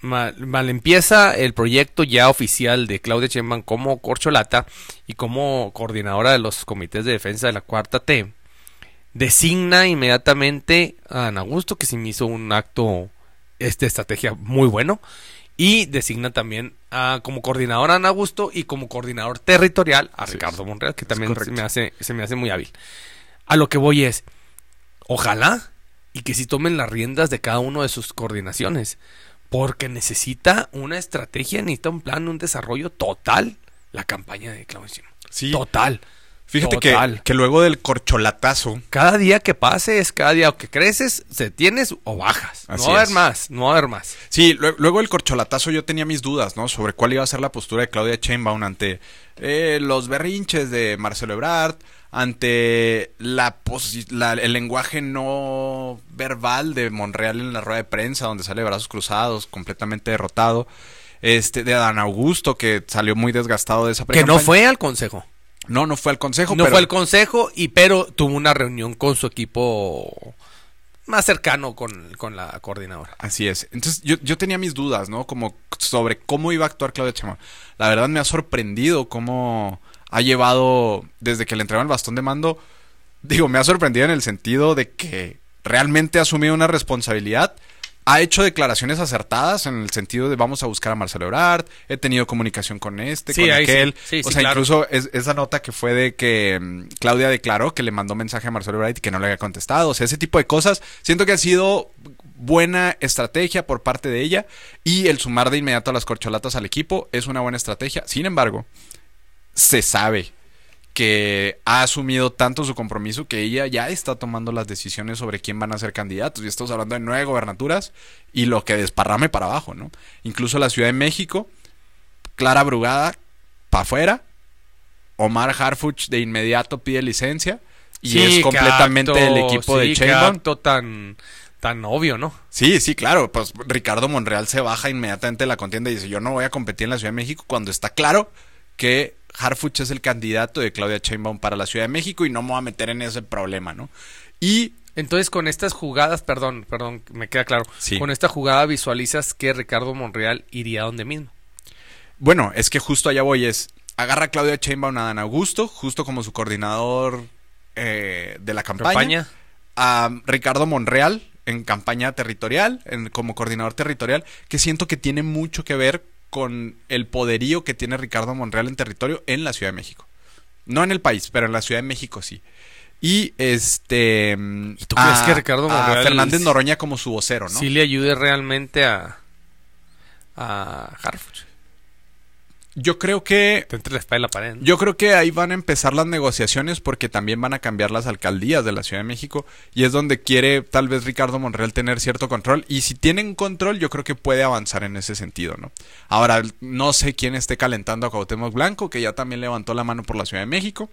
B: mal, mal empieza el proyecto ya oficial de Claudia Sheinbaum como corcholata y como coordinadora de los comités de defensa de la cuarta T. Designa inmediatamente a Ana Augusto, que se me hizo un acto este estrategia muy bueno. Y designa también a, como coordinador a Ana Augusto y como coordinador territorial a Ricardo. Monreal, que también se me, hace, se me hace muy hábil. A lo que voy es, ojalá y que si tomen las riendas de cada uno de sus coordinaciones, porque necesita una estrategia, necesita un plan, un desarrollo total, la campaña de Claudia Sheinbaum.
A: Sí.
B: Total.
A: Fíjate que,
B: Total.
A: que luego del corcholatazo,
B: Cada día que pase es cada día que creces, se tienes o bajas.
A: Así
B: no va a haber más, no va a haber más.
A: sí, lue- luego del corcholatazo yo tenía mis dudas, ¿no? Sobre cuál iba a ser la postura de Claudia Sheinbaum ante eh, los berrinches de Marcelo Ebrard, ante la, el lenguaje no verbal de Monreal en la rueda de prensa, donde sale brazos cruzados, completamente derrotado. Este, de Adán Augusto, que salió muy desgastado de esa
B: Que no fue al consejo.
A: No, no fue al consejo,
B: No
A: pero
B: fue al consejo, y pero tuvo una reunión con su equipo más cercano con, con la coordinadora.
A: Así es. Entonces yo, yo tenía mis dudas, ¿no? Como sobre cómo iba a actuar Claudia Sheinbaum. La verdad me ha sorprendido cómo ha llevado, desde que le entregaron el bastón de mando, digo, me ha sorprendido en el sentido de que realmente ha asumido una responsabilidad ha hecho declaraciones acertadas en el sentido de vamos a buscar a Marcelo Ebrard, he tenido comunicación con este,
B: Sí,
A: con
B: sí.
A: aquel.
B: Sí,
A: o sea,
B: claro.
A: incluso es- esa nota que fue de que mm, Claudia declaró que le mandó mensaje a Marcelo Ebrard y que no le había contestado. O sea, ese tipo de cosas. Siento que ha sido buena estrategia por parte de ella y el sumar de inmediato a las corcholatas al equipo es una buena estrategia. Sin embargo, se sabe que ha asumido tanto su compromiso que ella ya está tomando las decisiones sobre quién van a ser candidatos. Y estamos hablando de nueve gobernaturas y lo que desparrame para abajo, ¿no? Incluso la Ciudad de México, Clara Brugada, para afuera. Omar Harfuch de inmediato pide licencia. Y
B: Sí,
A: es completamente
B: acto,
A: el equipo
B: sí,
A: de
B: acto tan, tan obvio, ¿no?
A: Sí, sí, claro. Pues Ricardo Monreal se baja inmediatamente de la contienda y dice, yo no voy a competir en la Ciudad de México cuando está claro que Harfuch es el candidato de Claudia Sheinbaum para la Ciudad de México y no me voy a meter en ese problema, ¿no? Y
B: Entonces, con estas jugadas, perdón, perdón, me queda claro.
A: Sí.
B: Con esta jugada visualizas que Ricardo Monreal iría donde mismo.
A: bueno, es que justo allá voy, es, agarra a Claudia Sheinbaum a Dan Augusto, justo como su coordinador eh, de la campaña.
B: Campaña.
A: a Ricardo Monreal en campaña territorial, en- como coordinador territorial, que siento que tiene mucho que ver con el poderío que tiene Ricardo Monreal en territorio en la Ciudad de México. No en el país, pero en la Ciudad de México sí. Y este. ¿Y
B: tú crees que Ricardo Monreal
A: Fernández
B: sí-
A: Noroña como su vocero, ¿no?
B: Si le ayude realmente a, a Harfuch.
A: Yo creo que.
B: Entre la espalda y la pared. ¿no?
A: Yo creo que ahí van a empezar las negociaciones porque también van a cambiar las alcaldías de la Ciudad de México y es donde quiere tal vez Ricardo Monreal tener cierto control y si tienen control yo creo que puede avanzar en ese sentido, ¿no? Ahora no sé quién esté calentando a Cuauhtémoc Blanco que ya también levantó la mano por la Ciudad de México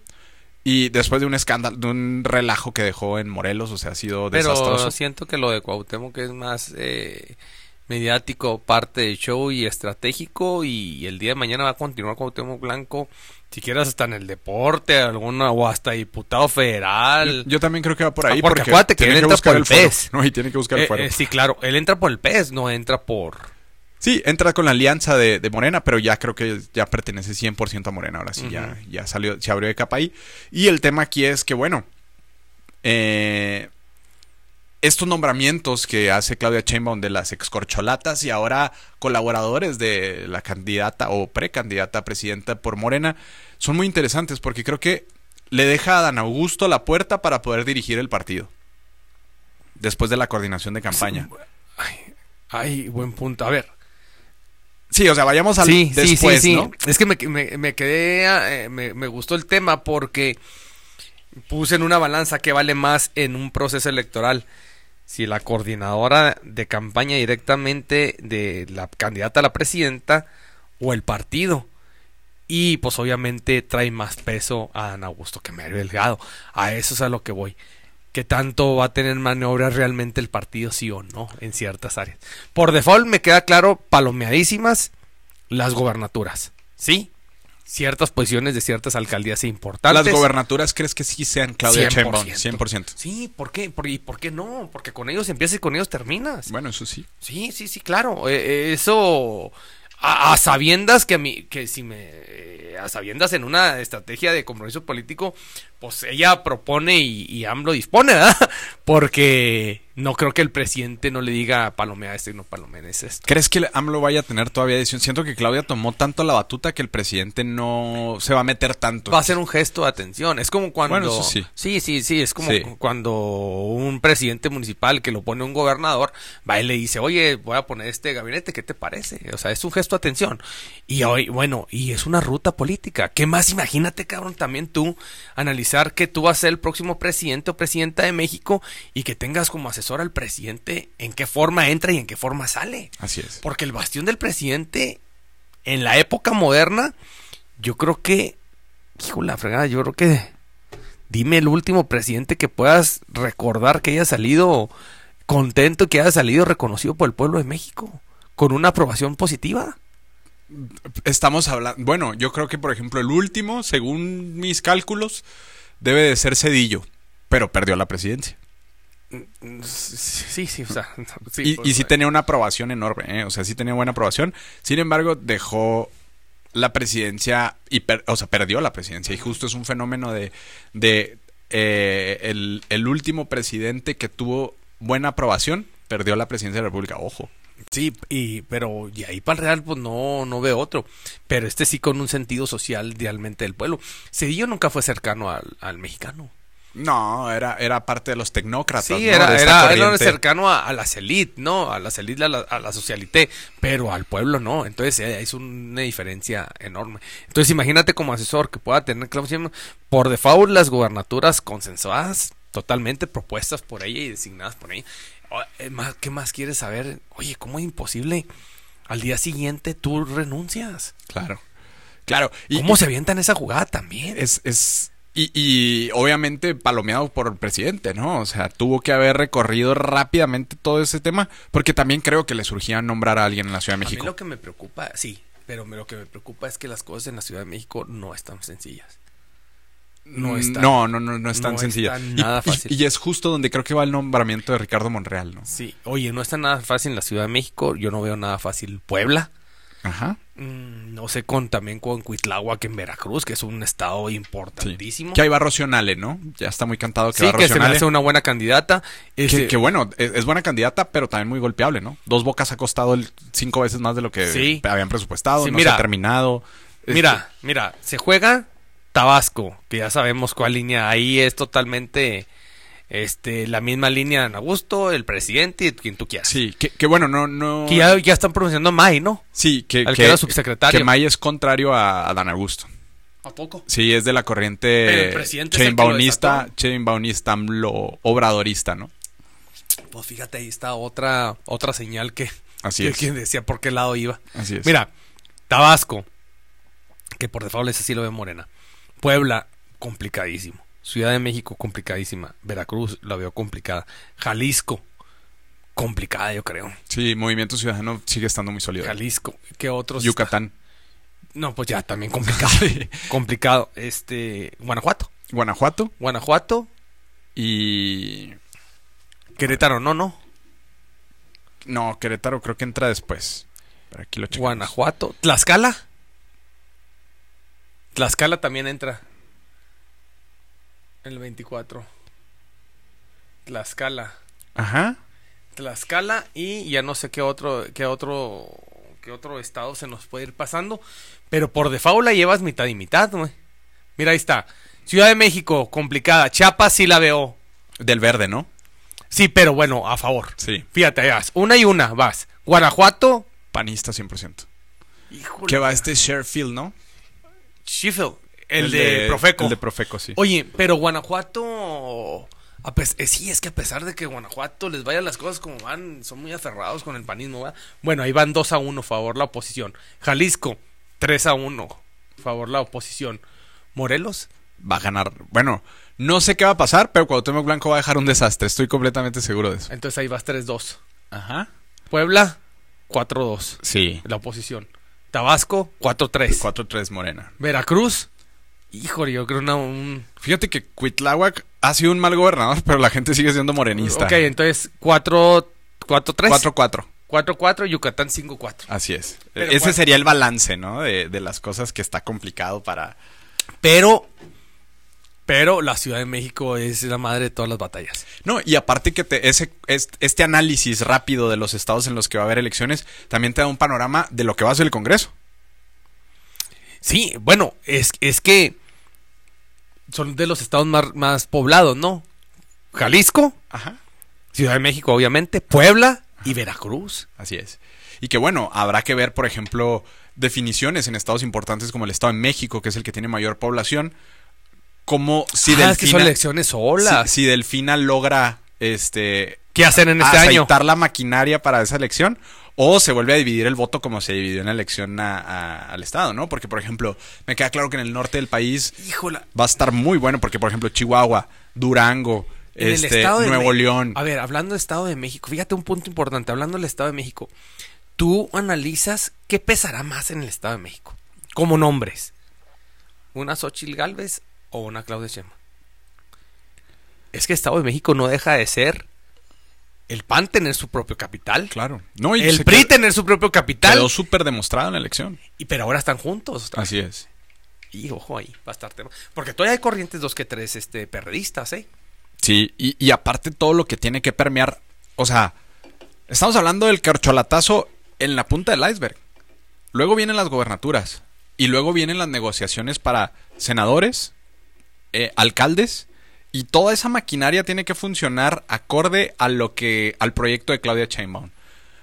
A: y después de un escándalo, de un relajo que dejó en Morelos, o sea, ha sido
B: Pero
A: desastroso.
B: siento que lo de Cuauhtémoc es más eh, mediático, parte del show y estratégico y el día de mañana va a continuar Cuauhtémoc Blanco, si quieres hasta en el deporte, alguna o hasta diputado federal.
A: Yo también creo que va por ahí
B: Ah, porque acuérdate que él entra por
A: el
B: el
A: fuero,
B: pez.
A: No, y tiene que buscar el
B: Eh,
A: fuero.
B: eh, sí, claro, él entra por el pez, no entra por...
A: Sí, entra con la alianza de, de Morena, pero ya creo que ya pertenece 100% a Morena. Ahora sí, ya, ya salió, se abrió de capa ahí. Y el tema aquí es que, bueno, eh, estos nombramientos que hace Claudia Sheinbaum de las excorcholatas y ahora colaboradores de la candidata o precandidata a presidenta por Morena son muy interesantes porque creo que le deja a Dan Augusto la puerta para poder dirigir el partido. Después de la coordinación de campaña.
B: Ay, ay, buen punto. A ver,
A: Sí, o sea, vayamos al
B: sí, sí,
A: después,
B: sí, sí.
A: ¿no?
B: Es que me, me- me quedé, eh, me, me gustó el tema porque puse en una balanza que vale más en un proceso electoral. Si la coordinadora de campaña directamente de la candidata a la presidenta o el partido. Y pues obviamente trae más peso a Ana Augusto que Mario Delgado. A eso es a lo que voy. ¿Qué tanto va a tener maniobra realmente el partido, sí o no, en ciertas áreas? Por default me queda claro, palomeadísimas, las gobernaturas. ¿Sí? Ciertas posiciones de ciertas alcaldías importantes.
A: Las gobernaturas crees que sí sean Claudia
B: 100%.
A: Sheinbaum, 100%.
B: Sí, ¿por qué? ¿Por, ¿Y por qué no? Porque con ellos empiezas y con ellos terminas.
A: Bueno, eso sí.
B: Sí, sí, sí, claro. Eh, eh, eso a, a sabiendas que a mí, que si me, eh, a sabiendas en una estrategia de compromiso político, pues ella propone y, y AMLO dispone, ¿verdad? Porque no creo que el presidente no le diga palomea este y no palomea ese. esto.
A: ¿Crees que el AMLO vaya a tener todavía decisión? Siento que Claudia tomó tanto la batuta que el presidente no se va a meter tanto.
B: Va a ser un gesto de atención. Es como cuando.
A: Bueno, eso sí.
B: Sí, sí, sí. Es como
A: Sí.
B: cuando un presidente municipal que lo pone un gobernador va y le dice, oye, voy a poner este gabinete, ¿qué te parece? O sea, es un gesto de atención. Y hoy, bueno, y es una ruta política. ¿Qué más? Imagínate, cabrón, también tú analizar que tú vas a ser el próximo presidente o presidenta de México y que tengas como asesor al presidente en qué forma entra y en qué forma sale.
A: Así es.
B: Porque el bastión del presidente en la época moderna, yo creo que, hijo la fregada, yo creo que dime el último presidente que puedas recordar que haya salido contento, que haya salido reconocido por el pueblo de México, con una aprobación positiva.
A: Estamos hablando. Bueno, yo creo que, por ejemplo, el último, según mis cálculos, debe de ser Cedillo, pero perdió la presidencia.
B: Sí, sí, o sea, sí,
A: y,
B: pues,
A: y sí tenía una aprobación enorme, ¿eh? o sea, sí tenía buena aprobación. Sin embargo, dejó la presidencia y, per- o sea, perdió la presidencia. Y justo es un fenómeno de, de eh, el, el último presidente que tuvo buena aprobación perdió la presidencia de la República, ojo.
B: Sí, y, pero y ahí para el Real pues no, no veo otro. Pero este sí con un sentido social realmente del pueblo. Cedillo nunca fue cercano al, al mexicano.
A: No, era, era parte de los tecnócratas.
B: Sí,
A: ¿no?
B: era, era, era cercano a, a las élites, ¿no? A las élites, a la, a la socialité, pero al pueblo no. Entonces eh, es una diferencia enorme. Entonces imagínate como asesor que pueda tener por default las gubernaturas consensuadas, totalmente propuestas por ella y designadas por ella. Eh, ¿Qué más quieres saber? Oye, ¿cómo es imposible? Al día siguiente tú renuncias.
A: Claro. Claro. Y,
B: ¿Cómo se avientan esa jugada también?
A: es, es y, y obviamente palomeado por el presidente, ¿no? O sea, tuvo que haber recorrido rápidamente todo ese tema, porque también creo que le surgía nombrar a alguien en la Ciudad de
B: A mí
A: México.
B: lo que me preocupa, sí, pero lo que me preocupa es que las cosas en la Ciudad de México no están sencillas. no
A: Mm,
B: está-
A: no, no, no, no es tan
B: no
A: sencilla.
B: está
A: Y-
B: nada
A: y,
B: fácil.
A: y es justo donde creo que va el nombramiento de Ricardo Monreal, ¿no?
B: Sí, oye, no está nada fácil en la Ciudad de México, yo no veo nada fácil Puebla.
A: Ajá.
B: Mm, no sé con también con Cuitláhuac en Veracruz, que es un estado
A: Sí.
B: importantísimo.
A: Que ahí va Rocío Nale, ¿no? Ya está muy cantado que
B: Sí,
A: va
B: que se me hace una buena candidata.
A: Que,
B: Este,
A: que bueno, es, es buena candidata, pero también muy golpeable, ¿no? Dos bocas ha costado el cinco veces más de lo que
B: Sí.
A: habían presupuestado,
B: Sí,
A: no
B: mira.
A: se ha terminado. Este,
B: Mira, mira, se juega Tabasco, que ya sabemos cuál línea ahí es totalmente este la misma línea en Augusto, el presidente y quien tú quieras.
A: Sí, que, que bueno, no, no.
B: Que ya, ya están pronunciando May, ¿no?
A: Sí, que,
B: al que era subsecretario.
A: Que May es contrario a, a Dan Augusto.
B: ¿A poco?
A: Sí, es de la corriente
B: el presidente es el que lo
A: chainbaunista, chainbaunista, AMLO, obradorista, ¿no?
B: Pues fíjate, ahí está otra otra señal que,
A: Así
B: que
A: es.
B: quien decía por qué lado iba.
A: Así es.
B: Mira, Tabasco, que por default ese sí lo ve Morena. Puebla, complicadísimo. Ciudad de México, complicadísima. Veracruz, la veo complicada. Jalisco, complicada, yo creo.
A: Sí, Movimiento Ciudadano sigue estando muy sólido.
B: Jalisco, ¿qué otros?
A: Yucatán,
B: No, pues ya también complicado. complicado. Este, Guanajuato.
A: Guanajuato
B: Guanajuato,
A: y...
B: Querétaro, no, no.
A: No, Querétaro creo que entra después. Pero aquí lo checamos.
B: Guanajuato. Tlaxcala. Tlaxcala también entra. El 24. Tlaxcala.
A: Ajá.
B: Tlaxcala y ya no sé qué otro, qué otro, qué otro estado se nos puede ir pasando. Pero por default la llevas mitad y mitad, güey. Mira, ahí está. Ciudad de México, complicada. Chiapas sí la veo.
A: Del verde, ¿no?
B: Sí, pero bueno, a favor.
A: Sí.
B: Fíjate, ahí vas. Una y una, vas. Guanajuato.
A: Panista 100%.
B: Híjole.
A: Que va este Sherfield, ¿no?
B: Sheffield. El, de, Profeco.
A: El de Profeco, sí.
B: Oye, pero Guanajuato. a pes- eh, sí, es que a pesar de que Guanajuato les vayan las cosas como van, son muy aferrados con el panismo, ¿verdad? Bueno, ahí van 2 a 1, favor la oposición. Jalisco, 3 a 1, favor la oposición. Morelos,
A: Va a ganar. Bueno, no sé qué va a pasar, pero Cuauhtémoc Blanco va a dejar un desastre. Estoy completamente seguro de eso.
B: entonces ahí vas 3-2.
A: Ajá.
B: Puebla, 4-2,
A: Sí.
B: la oposición. Tabasco, 4-3.
A: 4-3 Morena.
B: Veracruz, híjole, yo creo una, un...
A: Fíjate que Cuitláhuac ha sido un mal gobernador, pero la gente sigue siendo morenista.
B: Ok, entonces 4 4-3.
A: 4-4.
B: 4-4, Yucatán 5-4.
A: Así es.
B: Pero
A: Ese sería el balance, ¿no? De, de las cosas que está complicado para...
B: Pero, pero la Ciudad de México es la madre de todas las batallas.
A: No, y aparte que te, ese, es- este análisis rápido de los estados en los que va a haber elecciones también te da un panorama de lo que va a ser el Congreso.
B: Sí, bueno, es, es que son de los estados más, más poblados, ¿no? Jalisco,
A: Ajá.
B: Ciudad de México, obviamente, Puebla y Veracruz.
A: Así es. Y que bueno, habrá que ver, por ejemplo, definiciones en estados importantes como el Estado de México, que es el que tiene mayor población, como si
B: ah, es que son
A: Delfina,
B: elecciones solas.
A: si, si Delfina logra este
B: ¿Qué hacen en este año?
A: la maquinaria para esa elección o se vuelve a dividir el voto como se dividió en la elección a- a- al Estado, ¿no? Porque, por ejemplo, me queda claro que en el norte del país
B: Híjola.
A: va a estar muy bueno porque, por ejemplo, Chihuahua, Durango,
B: En el
A: este,
B: Estado de
A: Nuevo
B: Me-
A: León.
B: A ver, hablando de Estado de México, fíjate un punto importante, hablando del Estado de México, tú analizas qué pesará más en el Estado de México, como nombres, una Xochitl Galvez o una Claudia Sheinbaum. Es que Estado de México no deja de ser el PAN tener su propio capital,
A: Claro. No, y
B: el PRI
A: quedó-
B: tener su propio capital,
A: quedó súper demostrado en la elección.
B: y pero ahora están juntos.
A: Así es.
B: Y ojo ahí, va a estar tema. Porque todavía hay corrientes dos que tres este, perredistas, ¿eh?
A: Sí, y, y aparte todo lo que tiene que permear, o sea, Estamos hablando del carcholatazo en la punta del iceberg. Luego vienen las gobernaturas. Y luego vienen las negociaciones para senadores, eh, alcaldes. Y toda esa maquinaria tiene que funcionar acorde a lo que. al proyecto de Claudia Sheinbaum.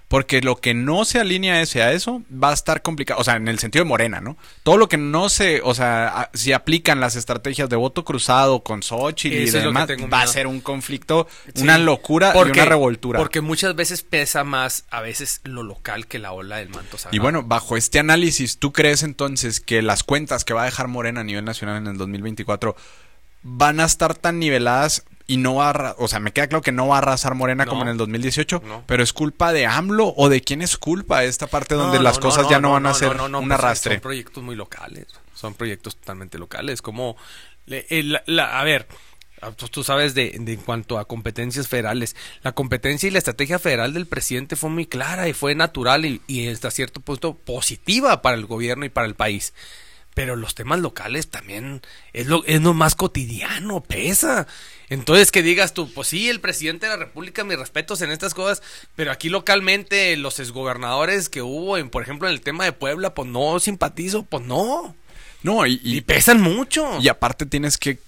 A: Porque lo que no se alinea ese a eso va a estar complicado. O sea, en el sentido de Morena, ¿no? Todo lo que no se. O sea, si aplican las estrategias de voto cruzado con Xochitl y demás, va a ser un conflicto,
B: Sí.
A: una locura y una revoltura.
B: Porque muchas veces pesa más a veces lo local que la ola del manto sagrado.
A: Y bueno, bajo este análisis, ¿tú crees entonces que las cuentas que va a dejar Morena a nivel nacional en el 2024 van a estar tan niveladas y no va a, o sea, me queda claro que no va a arrasar Morena
B: No.
A: como en el 2018,
B: No.
A: pero es culpa de AMLO o de quién es culpa esta parte donde
B: No,
A: las cosas ya no, van a ser un
B: pues,
A: arrastre.
B: Son proyectos muy locales, son proyectos totalmente locales, como, le- el- la- a ver, tú, tú sabes de, de en cuanto a competencias federales, la competencia y la estrategia federal del presidente fue muy clara y fue natural y, y hasta cierto punto positiva para el gobierno y para el país. Pero los temas locales también es lo, es lo más cotidiano, pesa. Entonces que digas tú, pues sí, el presidente de la República, mis respetos en estas cosas, pero aquí localmente los exgobernadores que hubo, en, por ejemplo, en el tema de Puebla, pues no simpatizo, pues no.
A: No, y,
B: Y,
A: y,
B: pesan mucho.
A: y aparte tienes que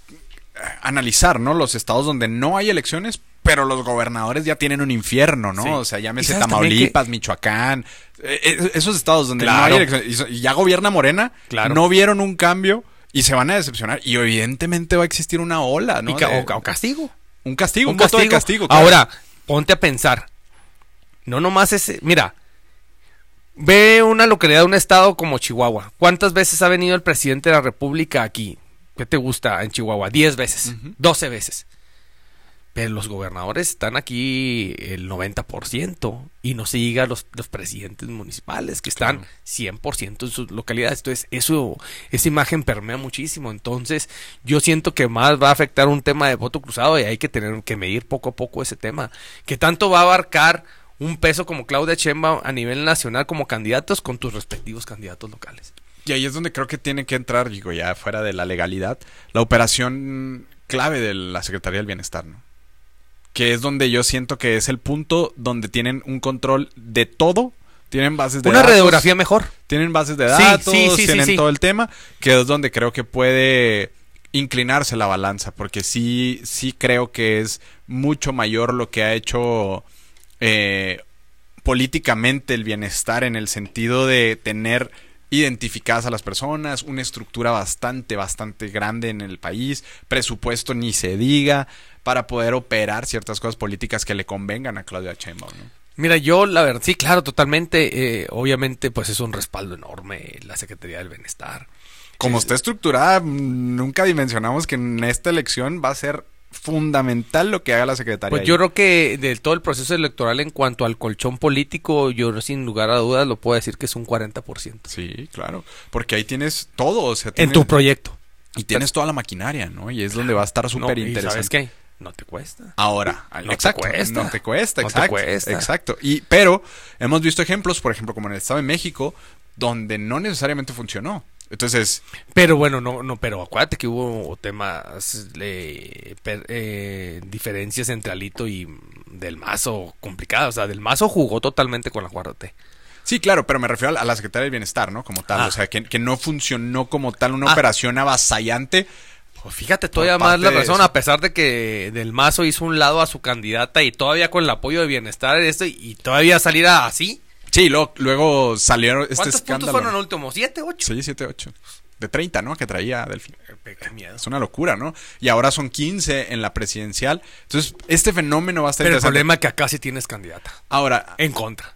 A: analizar, ¿no? Los estados donde no hay elecciones, pero los gobernadores ya tienen un infierno, ¿no?
B: Sí.
A: O sea, llámese
B: ¿Y sabes también
A: Tamaulipas, Michoacán, eh, eh, esos estados donde no hay y ya gobierna Morena,
B: Claro.
A: no vieron un cambio y se van a decepcionar. Y evidentemente va a existir una ola, ¿no?
B: Y ca-
A: De-
B: o, o castigo.
A: un castigo, un,
B: Un
A: voto de castigo. claro.
B: Ahora, ponte a pensar. No nomás ese. Mira, ve una localidad, un estado como Chihuahua. ¿Cuántas veces ha venido el presidente de la República aquí? ¿Qué te gusta en Chihuahua? Diez veces, doce veces. Pero los gobernadores están aquí el 90% y no se diga los, los presidentes municipales que están
A: Claro.
B: 100% en sus localidades. Entonces, eso, esa imagen permea muchísimo. Entonces, yo siento que más va a afectar un tema de voto cruzado y hay que tener que medir poco a poco ese tema. Que tanto va a abarcar un peso como Claudia Sheinbaum a nivel nacional como candidatos con tus respectivos candidatos locales.
A: Y ahí es donde creo que tiene que entrar, digo, ya fuera de la legalidad, la operación clave de la Secretaría del Bienestar, ¿no? Que es donde yo siento que es el punto donde tienen un control de todo. Tienen bases de
B: Una
A: datos.
B: radiografía mejor.
A: Tienen bases de datos,
B: sí, sí, sí,
A: tienen todo el tema, que es donde creo que puede inclinarse la balanza, porque sí, sí creo que es mucho mayor lo que ha hecho eh, políticamente el bienestar en el sentido de tener identificadas a las personas, una estructura bastante, bastante grande en el país, presupuesto ni se diga, para poder operar ciertas cosas políticas que le convengan a Claudia Sheinbaum, ¿no?
B: Mira, yo la verdad, sí, claro, totalmente. eh, obviamente, pues es un respaldo enorme la Secretaría del Bienestar.
A: Como
B: Sí,
A: está estructurada, nunca dimensionamos que en esta elección va a ser fundamental lo que haga la secretaria.
B: Pues yo creo que de todo el proceso electoral en cuanto al colchón político, yo sin lugar a dudas lo puedo decir que es un 40%.
A: Sí, claro. Porque ahí tienes todo. O sea,
B: En tu proyecto.
A: Y tienes toda la maquinaria, ¿no? Y es donde va a estar súper
B: No, ¿y
A: interesante.
B: ¿Sabes qué? No te cuesta.
A: Ahora,
B: No te
A: exacto,
B: cuesta.
A: no te cuesta,
B: No te
A: exacto,
B: cuesta.
A: exacto. Y pero hemos visto ejemplos, por ejemplo, como en el Estado de México, donde no necesariamente funcionó. Entonces,
B: Pero bueno, no, no, pero acuérdate que hubo temas, eh, per- eh, diferencias entre Alito y Del Mazo complicadas. O sea, Del Mazo jugó totalmente con la 4T.
A: sí, claro, pero me refiero a la, Secretaría del Bienestar, ¿no? Como tal,
B: Ah.
A: o sea, que, que no funcionó como tal una
B: Ah.
A: operación avasallante.
B: Pues fíjate todavía más la razón, a pesar de que Del Mazo hizo un lado a su candidata y todavía con el apoyo de bienestar esto y todavía salir así.
A: Sí, luego, luego salieron este
B: ¿Cuántos puntos fueron al último? ¿Siete, ocho?
A: Sí, 7, 8. De 30, ¿no? Que traía Delfín.
B: Qué miedo.
A: Es una locura, ¿no? Y ahora son 15 en la presidencial. Entonces, este fenómeno va a estar
B: Pero el problema es que acá sí tienes candidata.
A: Ahora,
B: En contra.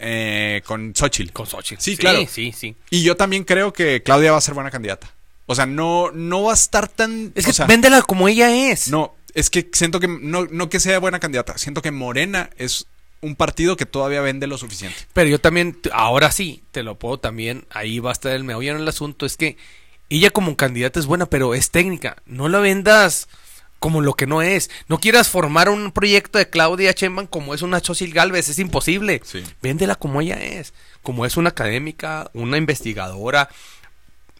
A: eh, con Xochitl.
B: Con Xochitl.
A: Sí, claro.
B: Sí, sí.
A: Y yo también creo que Claudia va a ser buena candidata. O sea, no, no va a estar tan.
B: Es
A: o
B: que
A: sea,
B: véndela como ella es.
A: No, es que siento que no, no que sea buena candidata. Siento que Morena es un partido que todavía vende lo suficiente.
B: Pero yo también, ahora sí, te lo puedo también, ahí va a estar el meollo en el asunto, es que ella como candidata es buena, pero es técnica. No la vendas como lo que no es. No quieras formar un proyecto de Claudia Sheinbaum como es una Xochitl Galvez, es imposible.
A: Sí.
B: Véndela como ella es, como es una académica, una investigadora,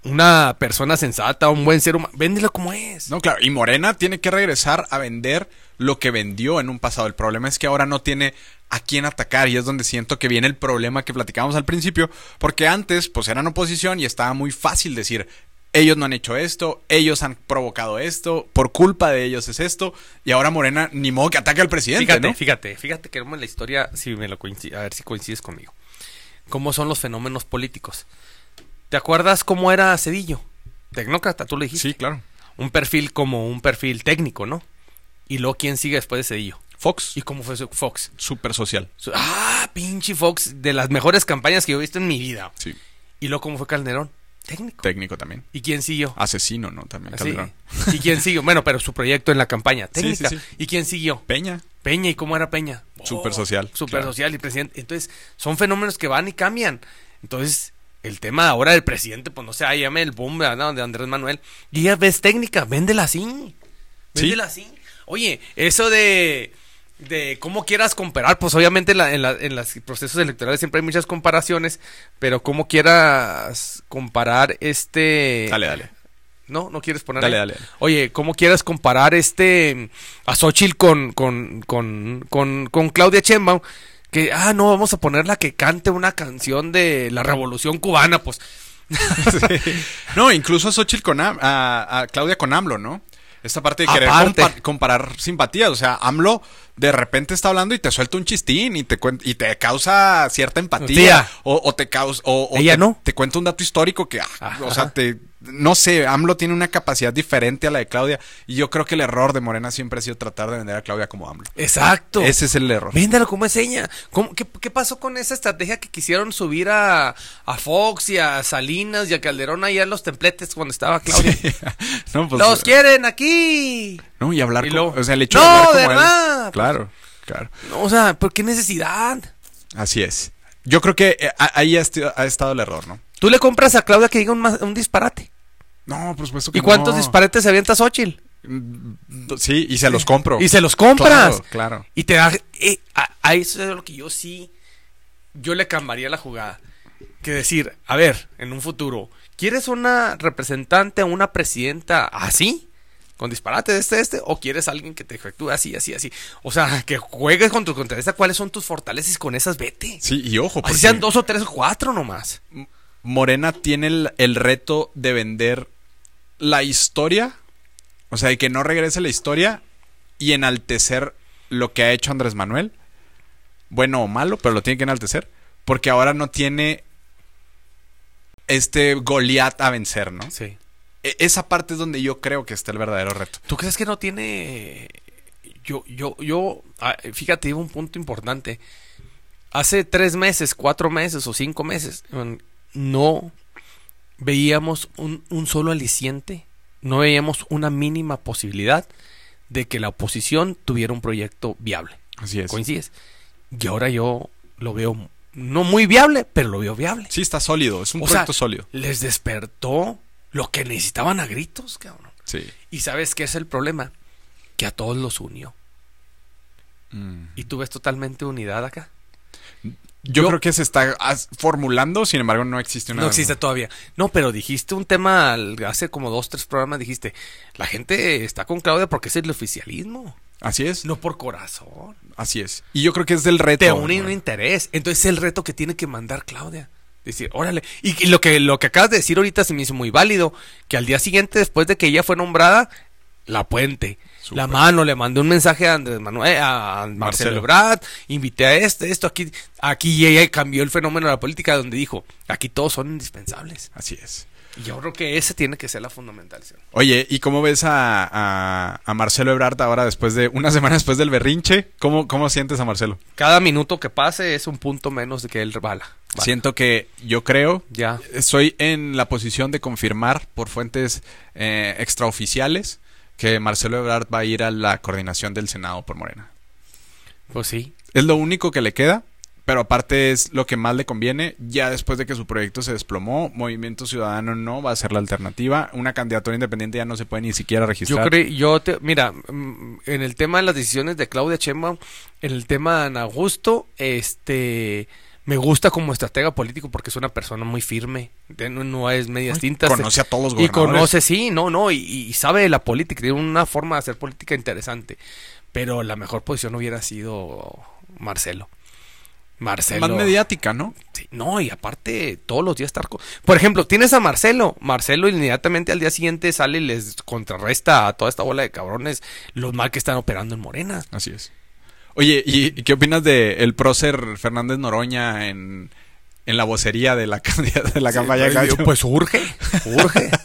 B: una persona sensata, un buen ser humano. Véndela como es.
A: No, claro. Y Morena tiene que regresar a vender lo que vendió en un pasado. El problema es que ahora no tiene a quién atacar y es donde siento que viene el problema que platicábamos al principio, porque antes pues eran oposición y estaba muy fácil decir, ellos no han hecho esto, ellos han provocado esto, por culpa de ellos es esto, y ahora Morena ni modo que ataque al presidente,
B: Fíjate,
A: ¿no?
B: fíjate, fíjate que en la historia, si me lo coincide, a ver si coincides conmigo. ¿Cómo son los fenómenos políticos? ¿Te acuerdas cómo era Cedillo? Tecnócrata, tú le dijiste.
A: Sí, claro.
B: Un perfil como un perfil técnico, ¿no? Y luego, ¿quién sigue después de Cedillo?
A: Fox,
B: ¿Y cómo fue Fox?
A: súper social.
B: Ah, pinche Fox, de las mejores campañas que yo he visto en mi vida.
A: Sí,
B: ¿Y luego cómo fue Calderón? Técnico.
A: técnico también.
B: ¿Y quién siguió?
A: Asesino, ¿no? También
B: Así.
A: Calderón.
B: ¿Y quién siguió? Bueno, pero su proyecto en la campaña, técnica.
A: sí, sí.
B: ¿Y quién siguió?
A: Peña,
B: Peña, ¿y cómo era Peña?
A: Súper
B: Oh,
A: social,
B: Súper
A: claro.
B: social y presidente. Entonces, son fenómenos que van y cambian. Entonces, el tema ahora del presidente, pues no sé, llame el boom ¿verdad? de Andrés Manuel. Y ya ves técnica, véndela así. Véndela así. Oye, eso de, de cómo quieras comparar, pues obviamente en, la- en, la- en los procesos electorales siempre hay muchas comparaciones, pero cómo quieras comparar este...
A: dale, dale.
B: No, no quieres poner.
A: Dale, dale, dale.
B: Oye, ¿cómo quieras comparar este a Xochitl con, con, con, con, con Claudia Sheinbaum? Que, ah, no, vamos a ponerla que cante una canción de la Revolución Cubana, pues.
A: No, incluso a Xochitl con a, a Claudia con AMLO, ¿no? Esta parte de querer
B: Aparte.
A: compa- comparar simpatías. O sea, AMLO de repente está hablando y te suelta un chistín y te, y te causa cierta empatía.
B: Tía.
A: O, o te causa. O, o
B: Ella
A: te,
B: no.
A: te cuenta un dato histórico que, ah, o sea, te. No sé, AMLO tiene una capacidad diferente a la de Claudia. Y yo creo que el error de Morena siempre ha sido tratar de vender a Claudia como AMLO.
B: Exacto.
A: Ese es el error.
B: Véndalo como enseña. ¿Cómo, qué, qué pasó con esa estrategia que quisieron subir a, a Fox y a Salinas y a Calderón ahí a los templetes cuando estaba Claudia?
A: no, pues,
B: ¡Los quieren aquí!
A: No, y hablar
B: Y luego,
A: O sea, el hecho
B: ¡No,
A: de hablar como
B: de
A: él-! Claro, claro.
B: No, o sea, ¿por qué necesidad?
A: Así es. Yo creo que eh, ahí ha, estado el error, ¿no?
B: Tú le compras a Claudia que diga un, disparate.
A: No, por supuesto que
B: ¿Y cuántos
A: no.
B: disparates se avienta Xochitl?
A: Mm, Sí, y se los compro.
B: Y se los compras.
A: Claro, claro.
B: Y te da... eh, a, a eso es lo que yo sí... Yo le cambiaría la jugada. Que decir, a ver, en un futuro, ¿quieres una representante o una presidenta así? Con disparate de este, este, o quieres alguien que te efectúe así, así, así. O sea, que juegues con tu fortaleza, cuáles son tus fortalezas con esas vete.
A: Sí, y ojo,
B: Así sean dos o tres o cuatro nomás.
A: Morena tiene el, el reto de vender la historia, o sea, de que no regrese la historia y enaltecer lo que ha hecho Andrés Manuel, bueno o malo, pero lo tiene que enaltecer, porque ahora no tiene este Goliat a vencer, ¿no?
B: Sí.
A: E- Esa parte es donde yo creo que está el verdadero reto.
B: ¿Tú crees que no tiene... Yo, yo, yo, ah, fíjate, un punto importante. Hace tres meses, cuatro meses o cinco meses, no veíamos un, un solo aliciente, no veíamos una mínima posibilidad de que la oposición tuviera un proyecto viable.
A: Así es.
B: ¿Coincides? Y ahora yo lo veo no muy viable, pero lo veo viable.
A: Sí, está sólido, es un
B: O sea,
A: proyecto sólido.
B: Les despertó lo que necesitaban a gritos, cabrón.
A: Sí.
B: Y sabes qué es el problema? Que a todos los unió.
A: Mm.
B: Y tú ves totalmente unidad acá.
A: Yo,
B: Yo-
A: creo que se está formulando, sin embargo, no existe una.
B: No existe todavía. No, pero dijiste un tema hace como dos, tres programas. Dijiste, la gente está con Claudia porque es el oficialismo,
A: Así es.
B: no por corazón.
A: Así es. Y yo creo que es del reto.
B: Te une un interés. Entonces es el reto que tiene que mandar Claudia. Decir, órale. Y, y lo que lo que acabas de decir ahorita se me hizo muy válido. Que al día siguiente, después de que ella fue nombrada, la puente. La mano, le mandé un mensaje a Andrés Manuel, a Marcelo,
A: Marcelo.
B: Ebrard, invité a este, esto, aquí, aquí y ella cambió el fenómeno de la política donde dijo, aquí todos son indispensables.
A: Así es.
B: Yo creo que esa tiene que ser la fundamentalización.
A: Oye, ¿y cómo ves a, a, a Marcelo Ebrard ahora después de una semana después del berrinche? ¿Cómo, cómo sientes a Marcelo?
B: Cada minuto que pase es un punto menos de que él bala. Bala.
A: Siento que yo creo,
B: Ya.
A: estoy en la posición de confirmar por fuentes eh, extraoficiales que Marcelo Ebrard va a ir a la coordinación del Senado por Morena.
B: Pues sí.
A: Es lo único que le queda, pero aparte es lo que más le conviene. Ya después de que su proyecto se desplomó, Movimiento Ciudadano no va a ser la alternativa. Una candidatura independiente ya no se puede ni siquiera
B: Yo
A: registrar.
B: creo, yo te, mira, mm, en el tema de las decisiones de Claudia Sheinbaum, en el tema de Ana Augusto, este, Me gusta como estratega político porque es una persona muy firme, no, no es medias tintas.
A: Conoce a todos los
B: Y
A: gobernadores.
B: conoce, sí, no, no, y, y sabe de la política, tiene una forma de hacer política interesante. Pero la mejor posición hubiera sido Marcelo. Marcelo.
A: Más mediática, ¿no?
B: Sí, no, y aparte, todos los días estar. Por ejemplo, tienes a Marcelo. Marcelo inmediatamente al día siguiente sale y les contrarresta a toda esta bola de cabrones los mal que están operando en Morena.
A: Así es. Oye, ¿y, qué opinas de el prócer Fernández Noroña en, en la vocería de la, de la campaña de
B: Pues? Pues urge, urge.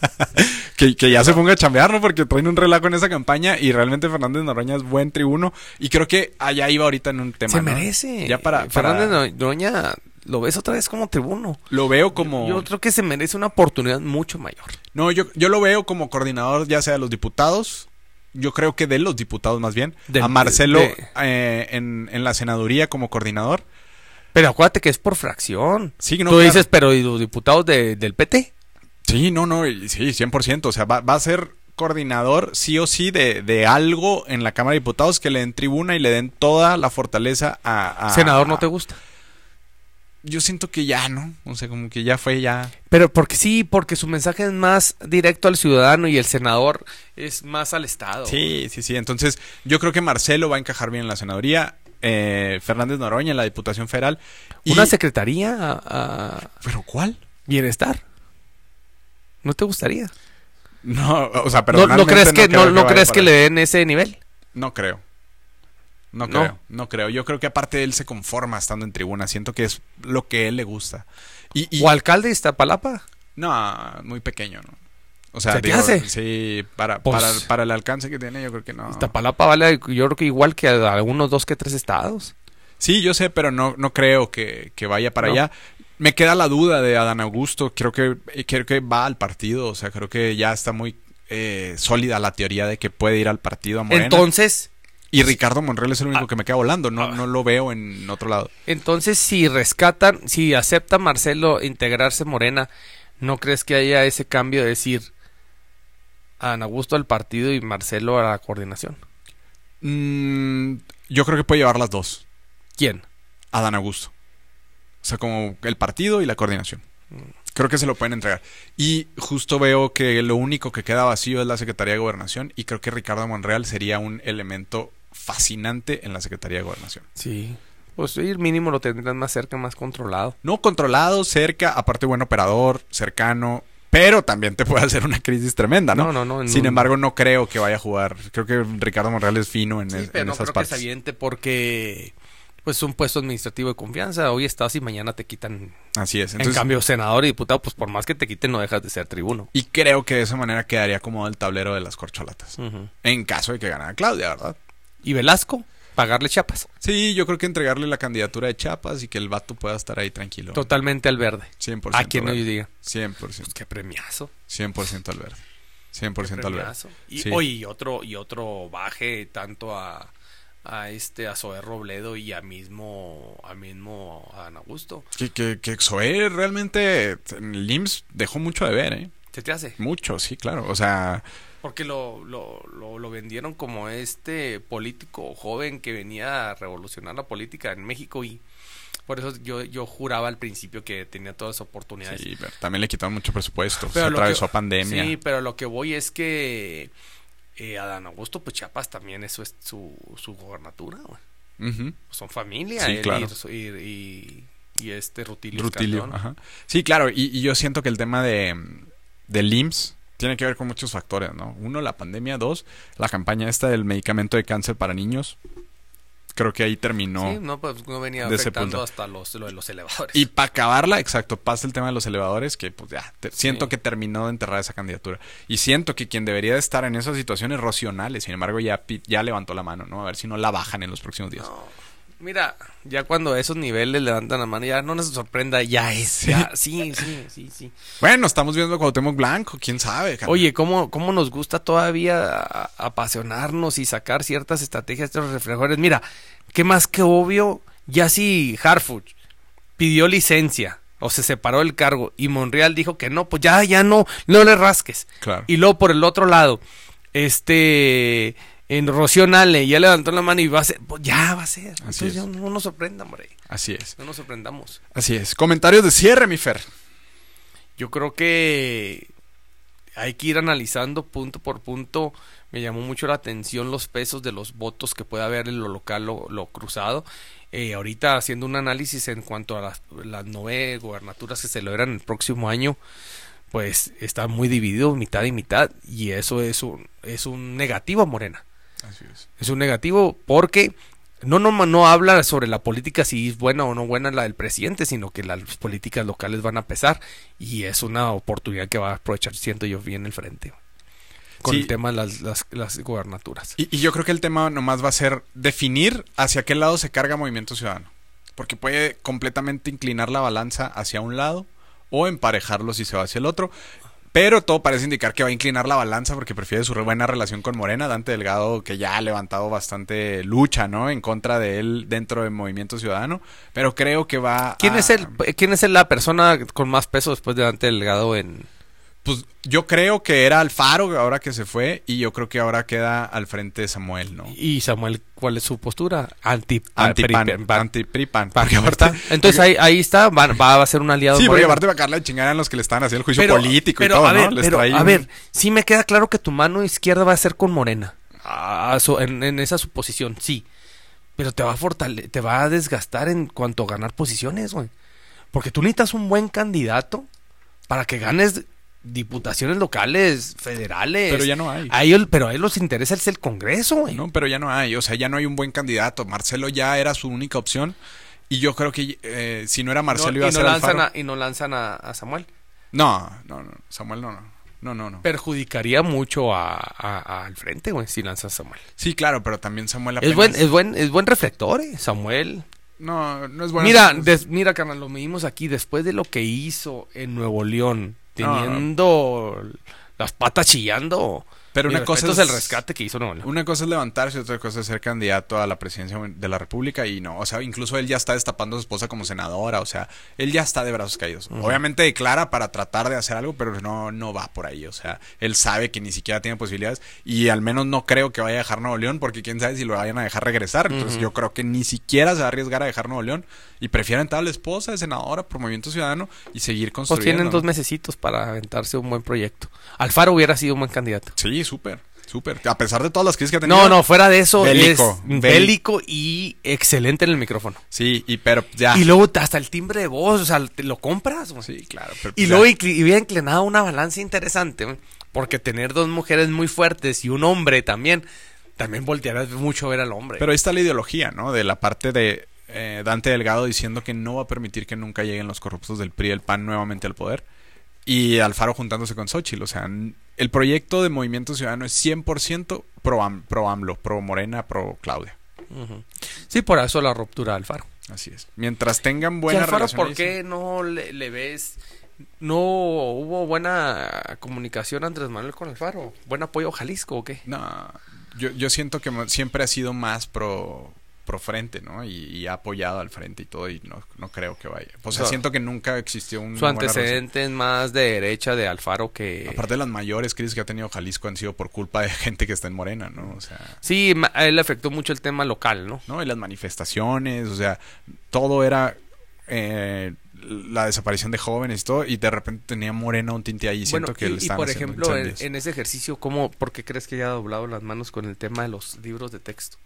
A: que, que ya se ponga a chambear, ¿no? Porque traen un relajo en esa campaña y realmente Fernández Noroña es buen tribuno. Y creo que allá iba ahorita en un tema.
B: Se
A: ¿no?
B: merece.
A: Ya para,
B: Fernández Noroña, lo ves otra vez como tribuno.
A: Lo veo como.
B: Yo creo que se merece una oportunidad mucho mayor.
A: No, yo, yo lo veo como coordinador, ya sea de los diputados. Yo creo que de los diputados más bien.
B: Del-
A: a Marcelo
B: de-
A: eh, en, en la senaduría como coordinador.
B: Pero acuérdate que es por fracción.
A: Sí, no,
B: Tú
A: claro.
B: dices, pero ¿y los diputados de- del PT?
A: Sí, no, no, sí, 100%. O sea, va, va a ser coordinador sí o sí de, de algo en la Cámara de Diputados que le den tribuna y le den toda la fortaleza a... a-
B: Senador, ¿no te gusta?
A: Yo siento que ya, ¿no? O sea, como que ya fue ya...
B: Pero porque sí, porque su mensaje es más directo al ciudadano y el senador es más al Estado.
A: Sí, sí, sí. Entonces, yo creo que Marcelo va a encajar bien en la senaduría. eh, Fernández Noroña en la Diputación Federal. y-
B: Una secretaría a
A: ¿Pero cuál?
B: bienestar. ¿No te gustaría?
A: No, o sea,
B: ¿No,
A: pero
B: no crees que, no, no crees que le den ese nivel?
A: No creo. No
B: No.
A: creo, no creo. Yo creo que aparte él se conforma estando en tribuna. Siento que es lo que él le gusta. Y, y-
B: ¿O alcalde de Iztapalapa?
A: no, muy pequeño, ¿no? O sea,
B: ¿Se
A: digo,
B: hace?
A: sí, para,
B: Pues-
A: para, para el alcance que tiene, yo creo que no.
B: Iztapalapa vale, yo creo que igual que a algunos dos que tres estados.
A: Sí, yo sé, pero no, no creo que, que vaya para
B: No.
A: allá. Me queda la duda de Adán Augusto. Creo que, creo que va al partido. O sea, creo que ya está muy eh, sólida la teoría de que puede ir al partido a Morena.
B: Entonces,
A: y Ricardo Monreal es el único
B: Ah.
A: que me queda volando. No,
B: Ah.
A: no lo veo en otro lado.
B: entonces si rescatan, si acepta Marcelo integrarse Morena, ¿no crees que haya ese cambio de decir a Ana Augusto al partido y Marcelo a la coordinación?
A: Mm, yo creo que puede llevar las dos.
B: ¿Quién?
A: Adán Augusto. O sea, como el partido y la coordinación. Creo que se lo pueden entregar. Y justo veo que lo único que queda vacío es la Secretaría de Gobernación y creo que Ricardo Monreal sería un elemento fascinante en la Secretaría de Gobernación.
B: Sí. Pues sí, mínimo lo tendrán más cerca, más controlado.
A: No controlado, cerca, aparte buen operador, cercano, pero también te puede hacer una crisis tremenda, ¿no?
B: No, no, no,
A: Sin
B: un-
A: embargo, no creo que vaya a jugar. Creo que Ricardo Monreal es fino en,
B: Sí,
A: es-
B: pero
A: en
B: no
A: esas
B: creo
A: partes.
B: que se aviente porque pues es un puesto administrativo de confianza. Hoy estás y mañana te quitan.
A: Así es.
B: en cambio, senador y diputado, pues por más que te quiten, no dejas de ser tribuno.
A: y creo que de esa manera quedaría acomodado el tablero de las corcholatas. En caso de que ganara Claudia, ¿verdad?
B: Y Velasco, pagarle chapas.
A: Sí, yo creo que entregarle la candidatura de Chiapas y que el vato pueda estar ahí tranquilo.
B: Totalmente al verde.
A: 100%
B: A quien no yo diga.
A: 100%.
B: Qué premiazo.
A: 100% al verde. 100% al verde.
B: Y,
A: Sí.
B: oye, y otro, y otro baje tanto a, a este a Zoé Robledo y a mismo a mismo a Ana Augusto.
A: Que, que, que Zoé realmente en el IMSS dejó mucho de ver, ¿eh?
B: ¿Se te hace?
A: Mucho, sí, claro. O sea,
B: Porque lo, lo, lo, lo vendieron como este político joven que venía a revolucionar la política en México y por eso yo, yo juraba al principio que tenía todas las oportunidades.
A: sí, pero también le quitaron mucho presupuesto.
B: Pero
A: se atravesó
B: que-
A: pandemia.
B: Sí, pero lo que voy es que eh, Adán Augusto, pues Chiapas también eso es su, su gobernatura, güey. Son familia,
A: Sí,
B: él
A: claro.
B: y, y, y este Rutilio.
A: Rutilio, ajá. Sí, claro, y, y yo siento que el tema de del IMSS tiene que ver con muchos factores, ¿no? Uno, la pandemia, dos, la campaña esta del medicamento de cáncer para niños. Creo que ahí terminó.
B: Sí, no, pues no venía afectando hasta los, lo de los elevadores.
A: Y para acabarla, exacto, pasa el tema de los elevadores, que pues ya, te- siento que terminó de enterrar esa candidatura. Y siento que quien debería de estar en esa situación es sin embargo ya, ya levantó la mano, ¿no? A ver si no la bajan en los próximos días.
B: No, mira, ya cuando esos niveles levantan la mano, ya no nos sorprenda, ya es. ya, sí, sí, sí, sí.
A: Bueno, estamos viendo Cuauhtémoc Blanco, quién sabe.
B: Oye, ¿cómo, ¿cómo nos gusta todavía apasionarnos y sacar ciertas estrategias de los reflejores? Mira, qué más que obvio, ya si Harfuch pidió licencia o se separó del cargo y Monreal dijo que no, pues ya, ya no, no le rasques.
A: Claro.
B: Y luego por el otro lado, este en Rocío Nale ya levantó la mano y va a ser, pues ya va a ser.
A: Así
B: Entonces
A: es.
B: no, no nos sorprendan, hombre.
A: Así es.
B: No nos sorprendamos.
A: Así es. Comentarios de cierre, mi Fer.
B: Yo creo que hay que ir analizando punto por punto. Me llamó mucho la atención los pesos de los votos que puede haber en lo local, lo, lo cruzado. Eh, ahorita haciendo un análisis en cuanto a las, las nueve gobernaturas que se celebran el próximo año, pues está muy dividido, mitad y mitad, y eso es un, es un negativo a Morena.
A: Así es.
B: Es un negativo porque no, no, no habla sobre la política si es buena o no buena la del presidente, sino que las políticas locales van a pesar y es una oportunidad que va a aprovechar, siento yo, bien el frente con
A: Sí.
B: el tema de las, las, las gobernaturas.
A: Y, y yo creo que el tema nomás va a ser definir hacia qué lado se carga Movimiento Ciudadano. Porque puede completamente inclinar la balanza hacia un lado o emparejarlo si se va hacia el otro. Pero todo parece indicar que va a inclinar la balanza porque prefiere su buena relación con Morena. Dante Delgado, que ya ha levantado bastante lucha, ¿no? En contra de él dentro del Movimiento Ciudadano. Pero creo que va
B: ¿Quién
A: a-
B: es el quién es la persona con más peso después de Dante Delgado en
A: Pues yo creo que era Alfaro ahora que se fue. Y yo creo que ahora queda al frente de Samuel, ¿no?
B: y Samuel cuál es su postura? Anti
A: Anti-PRI-PAN.
B: pan-
A: Porque
B: ¿no
A: aparte-
B: está? Entonces ahí, ahí está, va, va a ser un aliado
A: Sí, porque aparte va a caer la chingada en los que le estaban haciendo el juicio
B: Pero-
A: político
B: pero,
A: y todo,
B: a
A: ¿no? Les
B: pero, a ver, sí me queda claro que tu mano izquierda va a ser con Morena. A- a su- en, en esa suposición, sí. Pero te va a fortale te va a desgastar en cuanto a ganar posiciones, güey. Porque tú necesitas un buen candidato para que ganes diputaciones locales, federales.
A: Pero ya no hay.
B: A ellos, pero a ellos les interesa es el Congreso, güey.
A: No, pero ya no hay. O sea, ya no hay un buen candidato. Marcelo ya era su única opción. Y yo creo que eh, si no era Marcelo
B: No-
A: iba a
B: y, no
A: ser
B: lanzan
A: Alfaro.
B: a, y no lanzan a, a Samuel.
A: No, no, no. Samuel no, no. No, no, no.
B: Perjudicaría mucho a, a- a- al frente, güey, si lanzas a Samuel.
A: Sí, claro, pero también Samuel apenas...
B: Es buen, es buen, es buen reflector, eh, Samuel.
A: No, no es bueno.
B: Mira, des- mira, carnal, lo medimos aquí. Después de lo que hizo en Nuevo León, teniendo las patas chillando.
A: Pero una cosa es
B: el rescate que hizo León.
A: Una cosa es levantarse y otra cosa es ser candidato a la presidencia de la República y no, o sea, incluso él ya está destapando a su esposa como senadora, o sea, él ya está de brazos caídos. Obviamente declara para tratar de hacer algo, pero no, no va por ahí, o sea, él sabe que ni siquiera tiene posibilidades y al menos no creo que vaya a dejar Nuevo León porque quién sabe si lo vayan a dejar regresar, entonces yo creo que ni siquiera se va a arriesgar a dejar Nuevo León y prefiere entrar a la esposa de senadora por Movimiento Ciudadano y seguir
B: Pues
A: construyendo.
B: tienen dos mesecitos para aventarse un buen proyecto. Alfaro hubiera sido un buen candidato.
A: Sí, súper, súper. A pesar de todas las crisis que ha tenido.
B: No, no, fuera de eso
A: Bélico,
B: es bélico y excelente en el micrófono.
A: Sí, y pero ya.
B: Y luego hasta el timbre de voz, o sea, te lo compras.
A: Sí, claro. pero
B: Y
A: pues
B: luego y hubiera inclinado una balanza interesante, porque tener dos mujeres muy fuertes y un hombre también, también voltearás mucho a ver al hombre.
A: Pero ahí está la ideología, ¿no? De la parte de eh, Dante Delgado diciendo que no va a permitir que nunca lleguen los corruptos del PRI y el PAN nuevamente al poder. Y Alfaro juntándose con Xochitl. O sea, el proyecto de Movimiento Ciudadano es 100% pro, Am- pro AMLO, pro Morena, pro Claudia.
B: Sí, por eso la ruptura de Alfaro.
A: Así es. Mientras tengan
B: ¿Y
A: buena
B: Alfaro
A: relación
B: por qué no le, le ves? ¿No hubo buena comunicación Andrés Manuel con Alfaro? ¿Buen apoyo a Jalisco o qué?
A: No, yo, yo siento que siempre ha sido más pro, pro frente, ¿no? Y, y ha apoyado al frente y todo, y no, no creo que vaya. O sea, siento que nunca existió un.
B: Su antecedente es más de derecha de Alfaro que...
A: Aparte de las mayores crisis que ha tenido Jalisco han sido por culpa de gente que está en Morena, ¿no? O sea,
B: Sí, a él le afectó mucho el tema local, ¿no?
A: ¿no? Y las manifestaciones, o sea, todo era eh, la desaparición de jóvenes y todo, y de repente tenía Morena un tinte ahí, y siento
B: Bueno,
A: que
B: y,
A: le
B: y
A: están
B: por
A: haciendo
B: ejemplo, en, en ese ejercicio, ¿cómo, ¿por qué crees que haya doblado las manos con el tema de los libros de texto?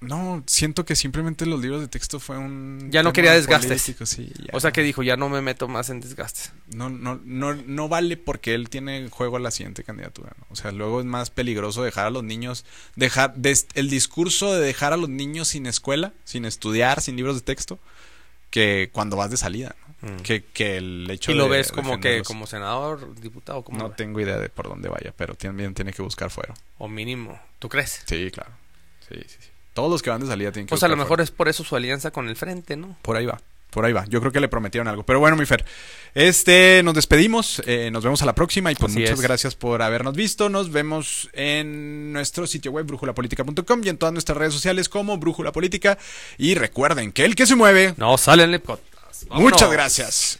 A: No, siento que simplemente los libros de texto fue un...
B: Ya no quería desgastes.
A: político, sí, ya.
B: O sea que dijo, ya no me meto más en desgastes.
A: No, no, no, no vale porque él tiene juego a la siguiente candidatura. ¿no? O sea, luego es más peligroso dejar a los niños, dejar des- el discurso de dejar a los niños sin escuela, sin estudiar, sin libros de texto, que cuando vas de salida. ¿no?
B: Mm.
A: Que, que el hecho
B: ¿Y lo
A: de
B: ves como que como senador, diputado, como
A: No tengo idea de por dónde vaya, pero también tiene que buscar fuera.
B: o mínimo? ¿Tú crees?
A: Sí, claro. Sí, sí, sí. Todos los que van de salida tienen que
B: Pues a lo mejor
A: fuera.
B: es por eso su alianza con el frente, ¿no?
A: Por ahí va. Por ahí va. Yo creo que le prometieron algo. Pero bueno, mi Fer. Este, nos despedimos. eh, nos vemos a la próxima. Y pues
B: Así
A: muchas
B: es.
A: gracias por habernos visto. Nos vemos en nuestro sitio web, brújulapolítica.com y en todas nuestras redes sociales como Brújula Política. Y recuerden que el que se mueve.
B: No, sale en.
A: Muchas gracias.